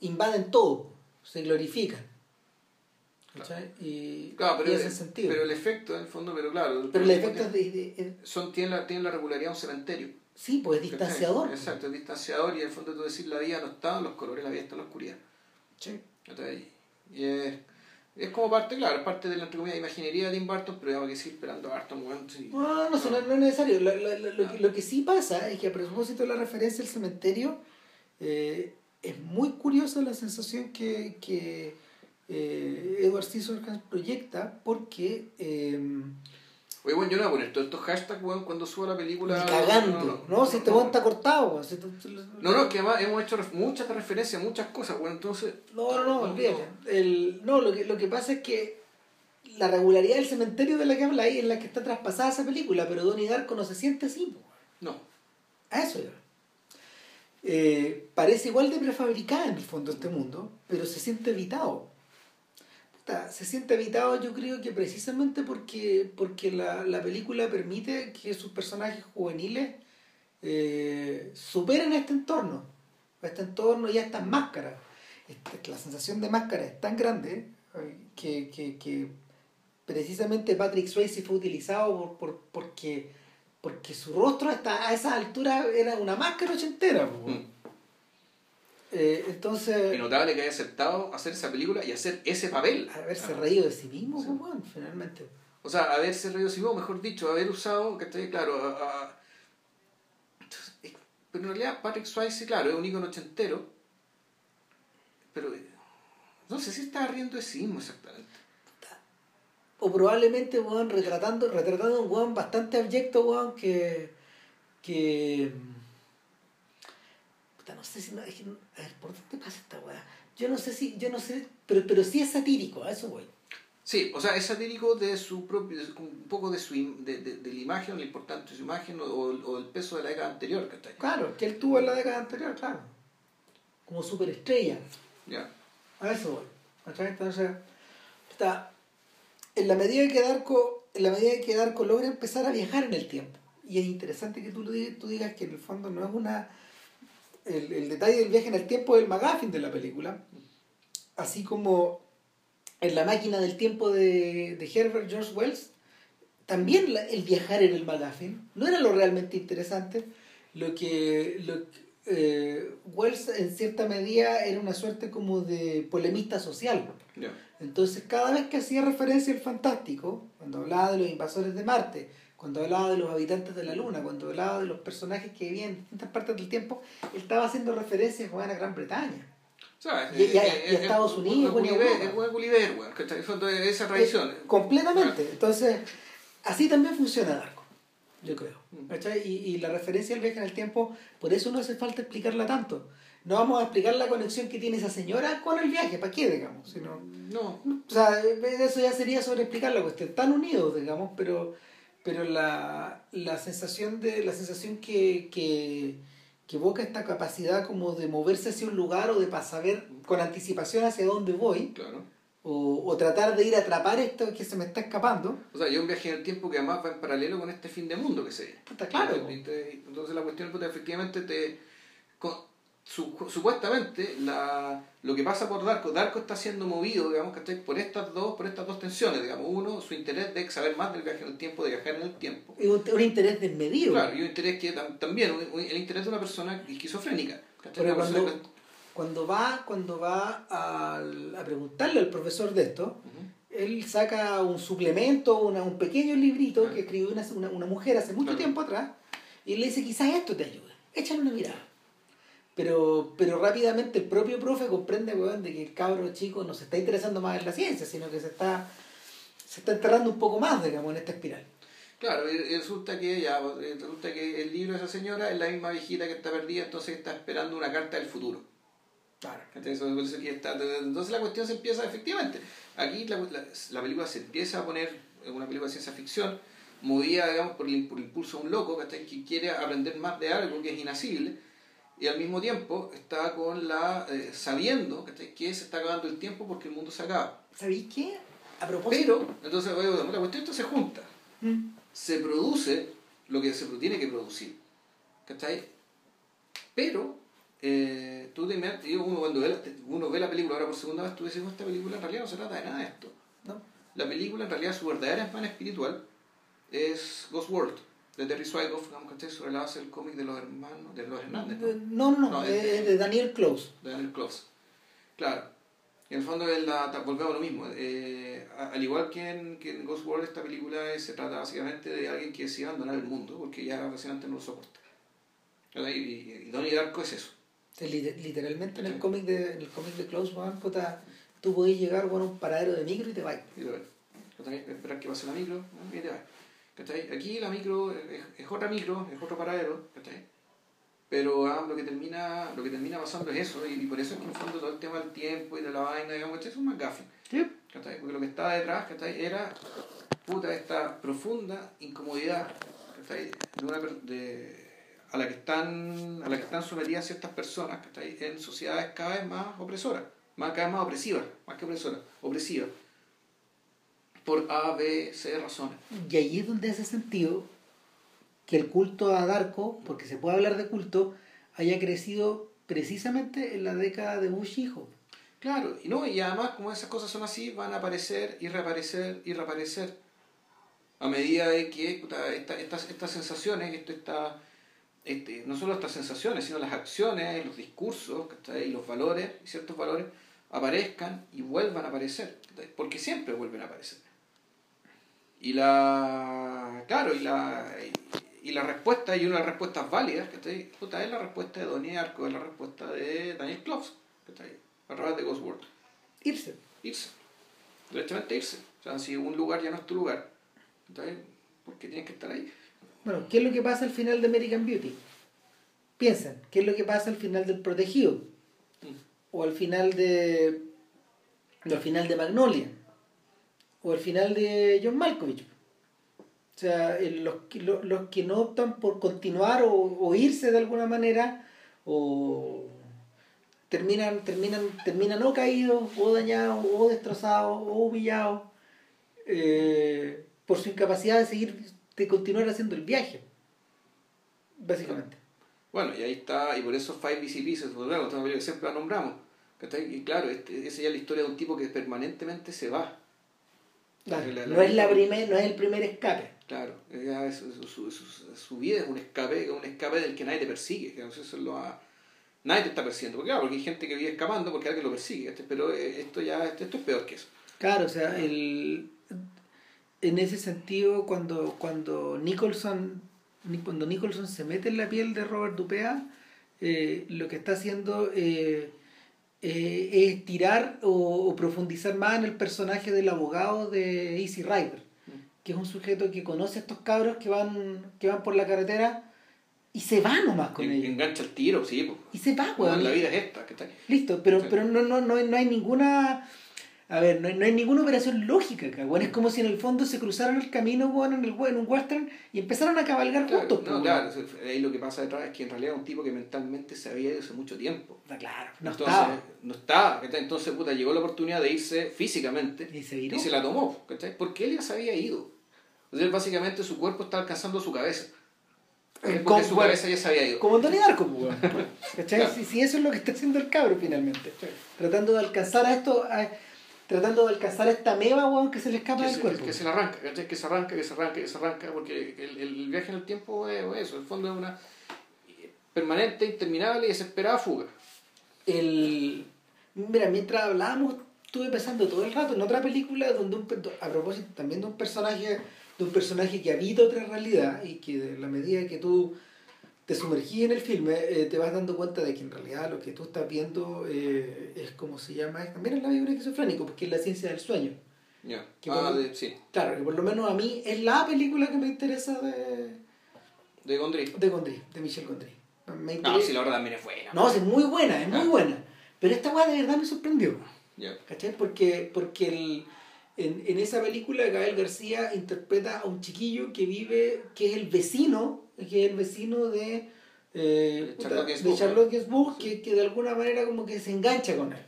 invaden todo, se glorifican. Y, claro, pero, el, sentido. pero el efecto en el fondo, pero claro. Pero el efecto de, son, tienen, la, tienen la regularidad de un cementerio. Sí, pues es distanciador. Exacto, es distanciador y en el fondo tú decir la vida no está en los colores, la vida está en la oscuridad. Sí. Y es, es como parte, claro, parte de la entre comillas, imaginería de Tim Burton, pero hay que seguir esperando a Burton. no, no, no, es necesario. Lo, lo, lo, lo, que sí pasa es que a propósito de la referencia al cementerio, eh, es muy curiosa la sensación que, que eh, Edward Scissorhands proyecta porque... Eh, Oye, bueno, yo no voy a poner todos estos hashtags, weón, cuando suba la película. Ni cagando. No, si este weón está cortado, weón. No, no, es que además hemos hecho muchas referencias muchas cosas, weón, entonces. No, no, no, olvídate. El, no, lo que, lo que pasa es que la regularidad del cementerio de la que habla ahí es la que está traspasada esa película, pero Donnie Darko no se siente así, weón. No. A eso ya. Eh, parece igual de prefabricada en el fondo este mundo, pero se siente evitado se siente evitado yo creo que precisamente porque, porque la, la película permite que sus personajes juveniles eh, superen este entorno, este entorno y estas máscaras. Este, la sensación de máscara es tan grande eh, que, que, que precisamente Patrick Swayze fue utilizado por, por, porque porque su rostro hasta a esa altura era una máscara ochentera. Eh, entonces, Y notable que haya aceptado hacer esa película y hacer ese papel. haberse Ah. reído de sí mismo, Sí. pues, bueno, finalmente. O sea, haberse reído sí mismo, mejor dicho, haber usado, que estoy claro, a- a- Entonces, es- pero en realidad Patrick Swayze, claro, es un ícono ochentero, pero eh, no sé si estaba riendo de sí mismo exactamente. O probablemente, weón, retratando, retratando un weón bastante abyecto, weón, que. que. Puta, no sé si. No, es que a ver, ¿por dónde pasa esta weá? Yo no sé si. Yo no sé. Pero, pero sí es satírico, a eso voy. Sí, o sea, es satírico de su propio, un poco de su im- de, de, de la imagen, lo importante de su imagen o, o el peso de la década anterior, ¿cachai? Claro, que él tuvo en la década anterior, claro. Como superestrella. Ya. A eso voy. Entonces, está, en la medida que Darko, en la medida que Darko logra empezar a viajar en el tiempo, y es interesante que tú, tú digas que en el fondo no es una. El, el detalle del viaje en el tiempo es el McGuffin de la película, así como en la máquina del tiempo de, de Herbert George Wells, también la- el viajar en el McGuffin no era lo realmente interesante, lo que, lo eh, Wells en cierta medida era una suerte como de polemista social. Entonces cada vez que hacía referencia al fantástico, cuando hablaba de los invasores de Marte, cuando hablaba de los habitantes de la Luna, cuando hablaba de los personajes que vivían en distintas partes del tiempo, él estaba haciendo referencias weón, a Gran Bretaña. O sea, Y- y a- es- y a es- Estados es- Unidos, es bueno, y a Gulliver, es esa tradición. Eh, completamente. Entonces, así también funciona Darko, yo creo. Mm. Y, y la referencia al viaje en el tiempo, por eso no hace falta explicarla tanto. No vamos a explicar la conexión que tiene esa señora con el viaje, ¿para qué, digamos? Sino, No, o sea, eso ya sería sobre explicar la cuestión. Están unidos, digamos, pero, pero la, la sensación de la sensación que, que, que evoca esta capacidad como de moverse hacia un lugar o de saber con anticipación hacia dónde voy, claro. o, o tratar de ir a atrapar esto que se me está escapando, O sea, yo un viaje en el tiempo que además va en paralelo con este fin de mundo que se. Está claro. Entonces la cuestión puta, efectivamente te... su- supuestamente la, lo que pasa por Darko, Darko está siendo movido, digamos, ¿cachai? por estas dos, por estas dos tensiones, digamos, uno, su interés de saber más del viaje en el tiempo, de viajar en el tiempo. es un, un interés desmedido. Claro, y un interés que tam- también, un- un- el interés de una persona esquizofrénica. Pero persona cuando, va, cuando va al- a preguntarle al profesor de esto, él saca un suplemento, una- un pequeño librito Claro. que escribió una, una, una mujer hace mucho Claro. tiempo atrás, y le dice, quizás esto te ayude, échale una mirada. Pero, pero rápidamente el propio profe comprende, weón, de que el cabro chico no se está interesando más en la ciencia, sino que se está, se está enterrando un poco más, digamos, en esta espiral. Claro, y resulta que ya, pues, eh, resulta que el libro de esa señora es la misma viejita que está perdida, entonces está esperando una carta del futuro. Claro. Está- entonces la cuestión se empieza, efectivamente, aquí la, la- la película se empieza a poner, una película de ciencia ficción, movida, digamos, por el, por el impulso de un loco, ¿cachai? que quiere aprender más de algo que es inasible, y al mismo tiempo está con la, eh, sabiendo ¿cachai? que se está acabando el tiempo porque el mundo se acaba. ¿Sabéis qué? A propósito... Pero, entonces, la cuestión esto se junta. Mm. se produce lo que se tiene que producir. ¿Cachai? Pero, eh, tú te imaginas- uno cuando ve la, uno ve la película ahora por segunda vez, tú dices, "No, esta película en realidad no se trata de nada de esto. ¿no? La película en realidad su verdadera hermana espiritual es Ghost World, de Terry sobre la base del cómic de los hermanos, de los Hernández, ¿no? No, no, no, de Daniel Close. de Daniel Close. Claro. Y en el fondo es la, volvemos a lo mismo. Eh, al igual que en, que en Ghost World, esta película es- se trata básicamente de alguien que decide abandonar el mundo porque ya básicamente no lo soporta. Y, y, y Donnie Darko es eso. Literalmente en el cómic de, en el cómic de Close, puta, tú podés llegar bueno, a un paradero de micro y te vas. Y te vas. Esperar que pase la micro y te vas. ¿Cachai? Aquí la micro es, es otra micro, es otro paradero, ¿cachai? Pero ah, lo, que termina, lo que termina pasando es eso, y, y por eso es que en el fondo todo el tema del tiempo y de la vaina, digamos, ¿cachai? es un McGuffin. ¿cachai? Porque lo que estaba detrás ¿cachai? era puta, esta profunda incomodidad ¿cachai? De una de, a, la que están, a la que están sometidas ciertas personas ¿cachai? en sociedades cada vez más opresoras, más, cada vez más opresivas, más que opresoras, opresivas, por A, B, C razones. Y ahí es donde hace sentido que el culto a Darko, porque se puede hablar de culto, haya crecido precisamente en la década de Bush hijo. Claro, y no, y además como esas cosas son así, van a aparecer y reaparecer y reaparecer. a medida de que estas, estas sensaciones, esto está, este, no solo estas sensaciones, sino las acciones, los discursos y los valores, ciertos valores, aparezcan y vuelvan a aparecer, porque siempre vuelven a aparecer. Y la, claro, y la, y, la respuesta, y una de las respuestas válidas, que es la respuesta de Donnie Arco, es la respuesta de Daniel está ahí, a través de Ghostworld. Irse. Irse. Directamente irse. O sea, si un lugar ya no es tu lugar, ¿por qué tienes que estar ahí? Bueno, ¿qué es lo que pasa al final de American Beauty? Piensen, ¿qué es lo que pasa al final del Protegido? Mm. O al final de. O al final de Magnolia o el final de John Malkovich. O sea, los, los, los que no optan por continuar o, irse de alguna manera, o terminan, terminan, terminan o caídos, o dañados, o destrozados, o humillados, eh, por su incapacidad de seguir, de continuar haciendo el viaje. Básicamente. Bueno, y ahí está, y por eso Five Easy Pieces, que siempre la nombramos. Y claro, este, esa ya es la historia de un tipo que permanentemente se va no, es la primer, no es el primer escape. Claro, su, su, vida es un escape, un escape del que nadie te persigue. Eso lo Nadie te está persiguiendo. Porque, claro, porque hay gente que vive escapando porque alguien lo persigue. Pero eh, esto ya esto, es peor que eso. Claro, o sea, el, en ese sentido, cuando, cuando Nicholson cuando Nicholson se mete en la piel de Robert Dupea, eh, lo que está haciendo eh, eh, es tirar o, profundizar más en el personaje del abogado de Easy Rider, que es un sujeto que conoce a estos cabros que van, que van por la carretera y se va nomás con ellos. Engancha el tiro, sí. Y se va, weón. la vida es esta. Que está... Listo, pero, pero no, no, no, no hay ninguna a ver, no hay, no hay ninguna operación lógica acá, Es como si en el fondo se cruzaran el camino, bueno, en, el, en un western y empezaron a cabalgar juntos. No, claro, ahí lo que pasa detrás es que en realidad es un tipo que mentalmente se había ido hace mucho tiempo. Está claro, no entonces, estaba. No estaba, Entonces, puta, llegó la oportunidad de irse físicamente y se, y se la tomó, ¿cachai? Porque él ya se había ido. Entonces, básicamente su cuerpo está alcanzando su cabeza. Eh, porque su cabeza ya se había ido. Como Tony Darko, ¿cachai? Si, eso es lo que está haciendo el cabro finalmente. Tratando de alcanzar a esto tratando de alcanzar esta meba, weón, que se le escapa del cuerpo. Que se le arranca, Que se arranca, que se arranca, que se arranca, porque el, el viaje en el tiempo es eso, en el fondo es una permanente, interminable y desesperada fuga. El... Mira, mientras hablábamos, estuve pensando todo el rato en otra película donde un, a propósito también de un personaje, de un personaje que habita otra realidad y que de la medida que tú te sumergí en el filme, eh, te vas dando cuenta de que en realidad lo que tú estás viendo eh, es como se llama, también es la vida esquizofrénico, porque es la ciencia del sueño. Ya, ah, sí. Claro, que por lo menos a mí es la película que me interesa de... De Gondry. De Gondry, de Michel Gondry. No, sí, la verdad también es buena. No, es muy buena, es muy ah. buena. Pero esta weá de verdad me sorprendió. ¿Cachai? Porque, porque el, en, en esa película Gael García interpreta a un chiquillo que vive, que es el vecino que es el vecino de, eh, de Charlotte Gainsbourg, que, que, de alguna manera como que se engancha con él.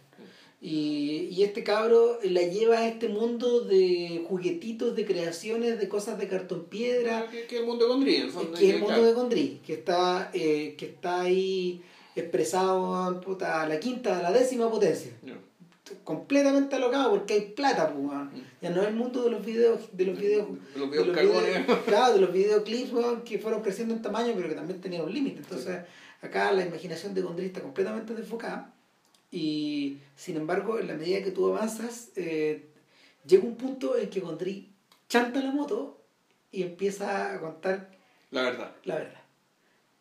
Y, y, este cabro la lleva a este mundo de juguetitos, de creaciones, de cosas de cartón piedra. Que, que es el mundo de Gondry, el fondo. Que es el mundo de Gondry, que está, eh, que está ahí expresado a la quinta, a la décima potencia completamente alocado porque hay plata, pues, Ya no es el mundo de los videos, de los videos, de los, videos, claro, de los videoclips, que fueron creciendo en tamaño, pero que también tenían un límite. Entonces, acá la imaginación de Gondry está completamente desfocada. Y sin embargo, en la medida que tú avanzas, eh, llega un punto en que Gondry chanta la moto y empieza a contar la verdad. La verdad.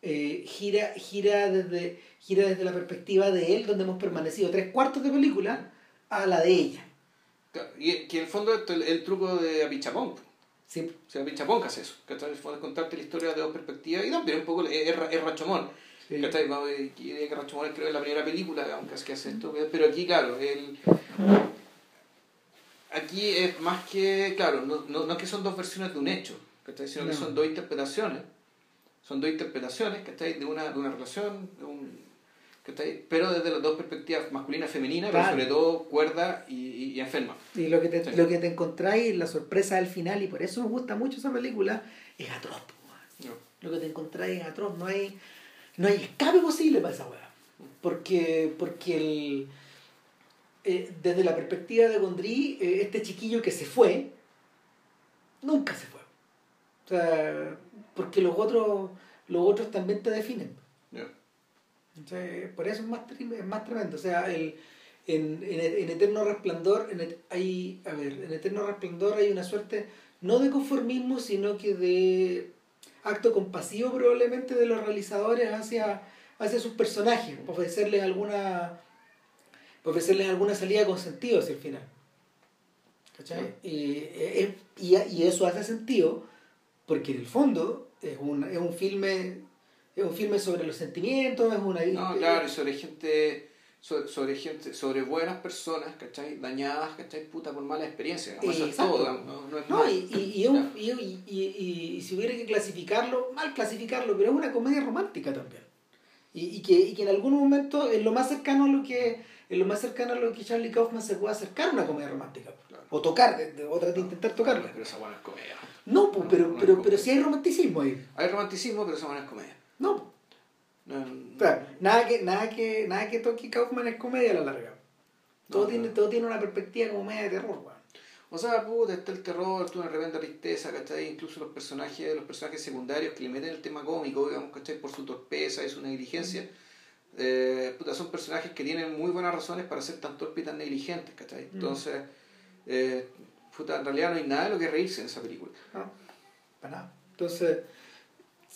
Eh, gira, gira, desde, gira desde la perspectiva de él, donde hemos permanecido tres cuartos de película, a la de ella. Y que en el fondo esto es el, truco de Apichapón. Sí. O sea, Apichapón que hace eso. Que en el fondo es contarte la historia de dos perspectivas y también un poco es, es Rachomón. Sí. Que Rachomón creo que es la primera película, aunque es que hace esto. Pero aquí, claro, el, aquí es más que, claro, no, no, no es que son dos versiones de un hecho, sino que son dos interpretaciones. Son dos interpretaciones de una, de una relación, de un, pero desde las dos perspectivas masculina y femenina, pero sobre todo cuerda y, y, enferma. Y lo que te, lo que te encontráis, la sorpresa al final, y por eso me gusta mucho esa película, es atroz. Lo que te encontráis es atroz, no hay, no hay escape posible para esa weá. Porque, porque el, eh, desde la perspectiva de Gondry, eh, este chiquillo que se fue, nunca se fue. O sea, porque los otros, los otros también te definen. Entonces, por eso es más, es más tremendo. O sea, el, en, en, Eterno Resplandor, en, hay, a ver, en Eterno Resplandor hay una suerte, no de conformismo, sino que de acto compasivo probablemente de los realizadores hacia, hacia sus personajes, ofrecerles alguna ofrecerles alguna salida con sentido hacia el final. ¿Cachai? Y, y, eso hace sentido porque en el fondo es un, es un filme es un filme sobre los sentimientos, es una... No, claro, y sobre gente, sobre, gente, sobre buenas personas, ¿cachai? Dañadas, ¿cachai? Puta por mala experiencia. No, es todo, no, es no y, y, y, si hubiera que clasificarlo, mal clasificarlo, pero es una comedia romántica también. Y, que, y que en algún momento es lo más cercano a lo que es lo más cercano a lo que Charlie Kaufman se puede acercar a una comedia romántica. O tocar, de, otra de intentar tocarla. Pero esa buena es comedia. No, pues, pero, pero, pero sí hay romanticismo ahí. Hay romanticismo, pero esa buena es comedia. No. nada que, nada que, nada que toque Kaufman es comedia a la larga. Todo, tiene, todo tiene una perspectiva como media de terror, O sea, puta, está el terror, tú una tremenda tristeza, ¿cachai? Incluso los personajes, los personajes secundarios que le meten el tema cómico, digamos, ¿cachai? Por su torpeza y su negligencia. Eh, puta, son personajes que tienen muy buenas razones para ser tan torpes y tan negligentes, ¿cachai? Entonces, eh, puta, en realidad no hay nada de lo que reírse en esa película. No, para nada. Entonces,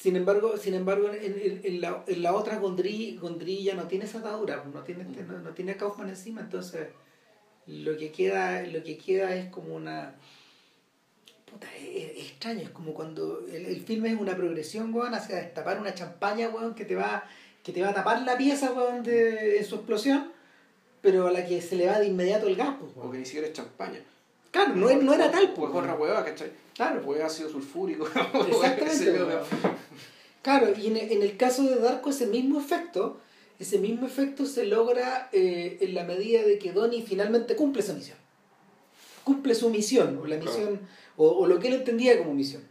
sin embargo, sin embargo en, en, la, en la otra Gondry, Gondry ya no tiene esa atadura, no tiene, este, no, no, tiene Kaufman encima, entonces lo que queda, lo que queda es como una... Puta, es, extraño, es como cuando el, el filme es una progresión, weón, hacia destapar una champaña, weón, que te va, que te va a tapar la pieza, weón, de, en su explosión, pero a la que se le va de inmediato el gas, pues, O que ni siquiera es champaña. Claro, no, no era tal, pues. Pues otra hueva, ¿cachai? Claro. Haber sido sulfúrico. Exactamente. claro, y en, en, el caso de Darko ese mismo efecto, ese mismo efecto se logra eh, en la medida de que Donnie finalmente cumple esa misión. Cumple su misión, o la misión, o, o lo que él entendía como misión.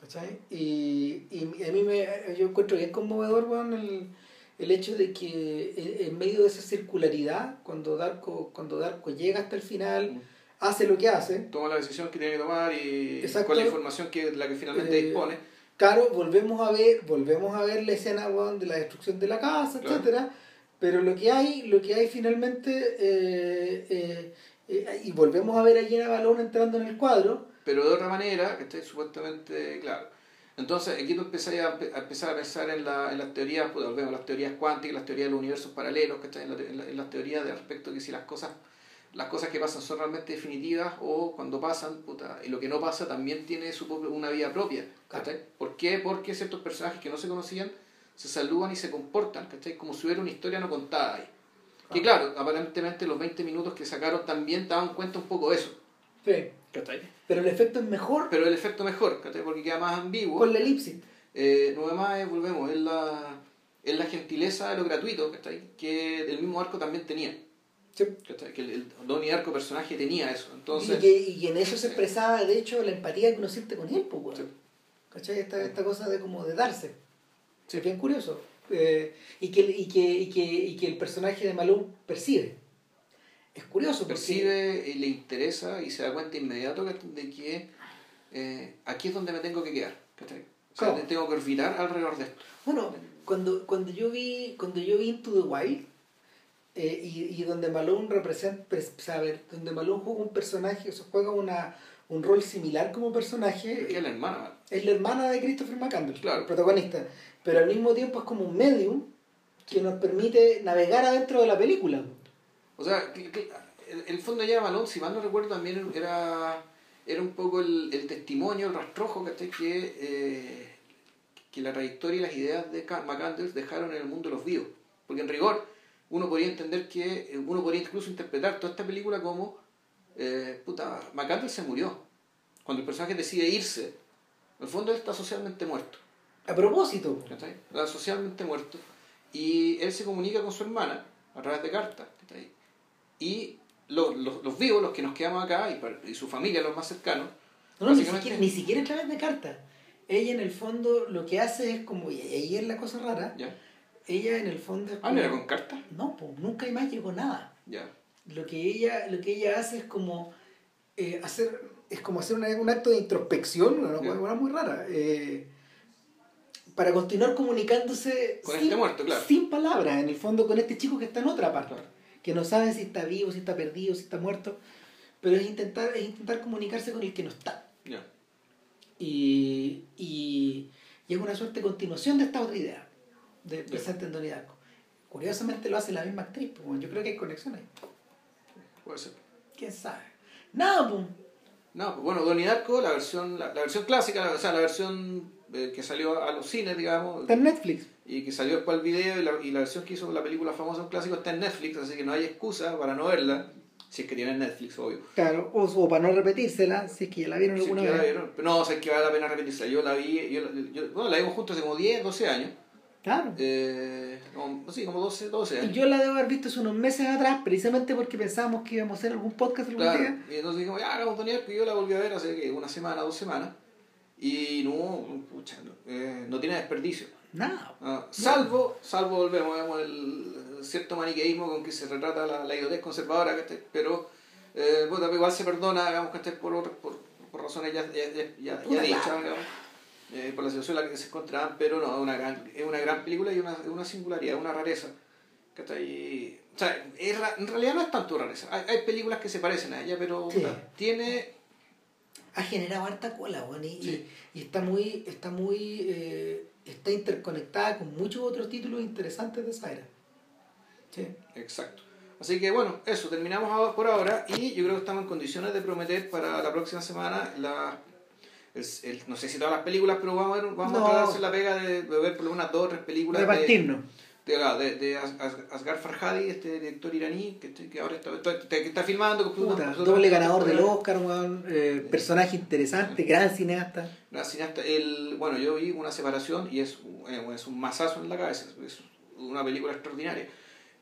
¿Cachai? Y, y a mí me, yo encuentro bien conmovedor, bueno, el, el hecho de que en medio de esa circularidad, cuando Darko, cuando Darko llega hasta el final, mm. Hace lo que hace. Toma la decisión que tiene que tomar y con la información que la que finalmente eh, dispone. Claro, volvemos a ver, volvemos a ver la escena de la destrucción de la casa, etcétera. Pero lo que hay, lo que hay finalmente, eh, eh, y volvemos a ver a Jenna Balón entrando en el cuadro. Pero de otra manera, que esté supuestamente claro entonces, aquí tú empezás a, empezar a pensar en, la, en las teorías, pues volvemos las teorías cuánticas, las teorías de los universos paralelos, que en, la, en, las teorías de respecto a que si las cosas, las cosas que pasan son realmente definitivas o cuando pasan, puta, y lo que no pasa también tiene su una vida propia. ¿Por qué? Porque ciertos personajes que no se conocían se saludan y se comportan, ¿cachai? Como si hubiera una historia no contada ahí. Que claro, aparentemente los 20 minutos que sacaron también daban cuenta un poco de eso. Sí. Pero el efecto es mejor. Pero el efecto mejor, Porque queda más ambiguo. Con la elipsis. Eh, no más, volvemos, es la, es la gentileza de lo gratuito, Que el mismo arco también tenía. Que el, el Donnie Arco personaje tenía eso. Entonces, y, que, en eso se expresaba, de hecho, la empatía que uno siente con él, pues, ¿Cachai? Esta, esta cosa de como de darse. Es bien curioso. Eh, y, que, y, que, y, que, y que el personaje de Malone percibe es curioso. Percibe y le interesa y se da cuenta inmediato de que eh, aquí es donde me tengo que quedar. O sea, tengo que orbitar alrededor de esto. Bueno, cuando, cuando yo vi cuando yo vi Into the Wild eh, y, y, donde Malone representa, saber, donde Malone juega un personaje, o sea, juega una, un rol similar como personaje. es la hermana. Es la hermana de Christopher McCandless, claro. el protagonista. Pero al mismo tiempo es como un medium que nos permite navegar adentro de la película. O sea, el, el fondo ya Malone, si mal no recuerdo, también era, era un poco el, el testimonio, el rastrojo, Que, eh, que la trayectoria y las ideas de McCandles dejaron en el mundo de los vivos. Porque en rigor, uno podría entender que, eh, uno podría incluso interpretar toda esta película como, eh, puta, McCandles se murió. Cuando el personaje decide irse, en el fondo él está socialmente muerto. A propósito. Está socialmente muerto. Y él se comunica con su hermana a través de cartas. Y los, los, vivos, los que nos quedamos acá, y, y su familia, los más cercanos. No, no ni, siquiera, ni siquiera a través de cartas. Ella en el fondo lo que hace es como, y ahí es la cosa rara, ¿Ya? Ella en el fondo es Ah, ¿no era con cartas? No, pues nunca más llegó nada. Ya. Lo que ella, lo que ella hace es como eh, hacer, es como hacer una- un acto de introspección, una cosa muy rara. eh, para continuar comunicándose Con sin, este muerto, claro. sin palabras, en el fondo, con este chico que está en otra parte, que no sabe si está vivo, si está perdido, si está muerto, pero es intentar, es intentar comunicarse con el que no está. Ya. Y, y, y es una suerte de continuación de esta otra idea, en Donnie Darko. Curiosamente lo hace la misma actriz, pues, yo creo que hay conexión ahí. Puede ser. ¿Quién sabe? Nada, pues. No, pues bueno, Donnie Darko, la versión, la, la versión clásica, o sea, la versión eh, que salió a los cines, digamos, Está en Netflix. y que salió después el video, y la, y la versión que hizo la película famosa, un clásico, está en Netflix, así que no hay excusa para no verla, si es que tienen Netflix, obvio. Claro, o, o para no repetírsela, si es que ya la vieron Si es alguna que la vez. vieron, pero no, o sea, es que vale la pena repetirse. Yo la vi, yo, yo- bueno, la vimos juntos hace como 10, 12 años. Claro. Eh, como, sí, como 12, 12 Y años. yo la debo haber visto hace unos meses atrás, precisamente porque pensábamos que íbamos a hacer algún podcast algún Claro, día. y entonces dijimos, ya hagamos Darko, y yo la volví a ver hace ¿qué? una semana, dos semanas. Y no, pucha, no, eh, no tiene desperdicio. Nada. Ah, salvo, salvo volvemos, vemos el, cierto maniqueísmo con que se retrata la, la idiotez conservadora, ¿cachai? pero eh, bueno, igual se perdona, digamos, que por, por, por razones ya, ya, ya, ya, dichas, digamos, eh, por la situación en la que se encontraban, pero no, es una gran, es una gran película y una, una singularidad, una rareza. ¿cachai? O sea, es en realidad no es tanto rareza. Hay, hay películas que se parecen a ella, pero Sí. puta, tiene Ha generado harta cola, weón, y, Sí. y, y está muy, está muy, eh, está interconectada con muchos otros títulos interesantes de esa era. Sí. Exacto. Así que bueno, eso, terminamos por ahora y yo creo que estamos en condiciones de prometer para la próxima semana la, el- el- no sé si todas las películas, pero vamos a, ver, vamos No. a tratar de hacer la pega de, de ver por lo menos dos o tres películas de, Repartirnos. de, ah, de, de As- Asghar Farhadi, este director iraní que, que ahora está, que está filmando. que Puta, nosotros- doble ganador del Oscar, weón, eh, personaje interesante, gran cineasta. Una cineasta, el, bueno, yo vi una separación y es, eh, es un masazo en la cabeza, es una película extraordinaria.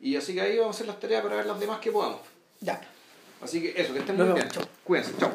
Y así que ahí vamos a hacer las tareas para ver las demás que podamos. Ya. Así que eso, que estén muy bien. chao. Cuídense, chao.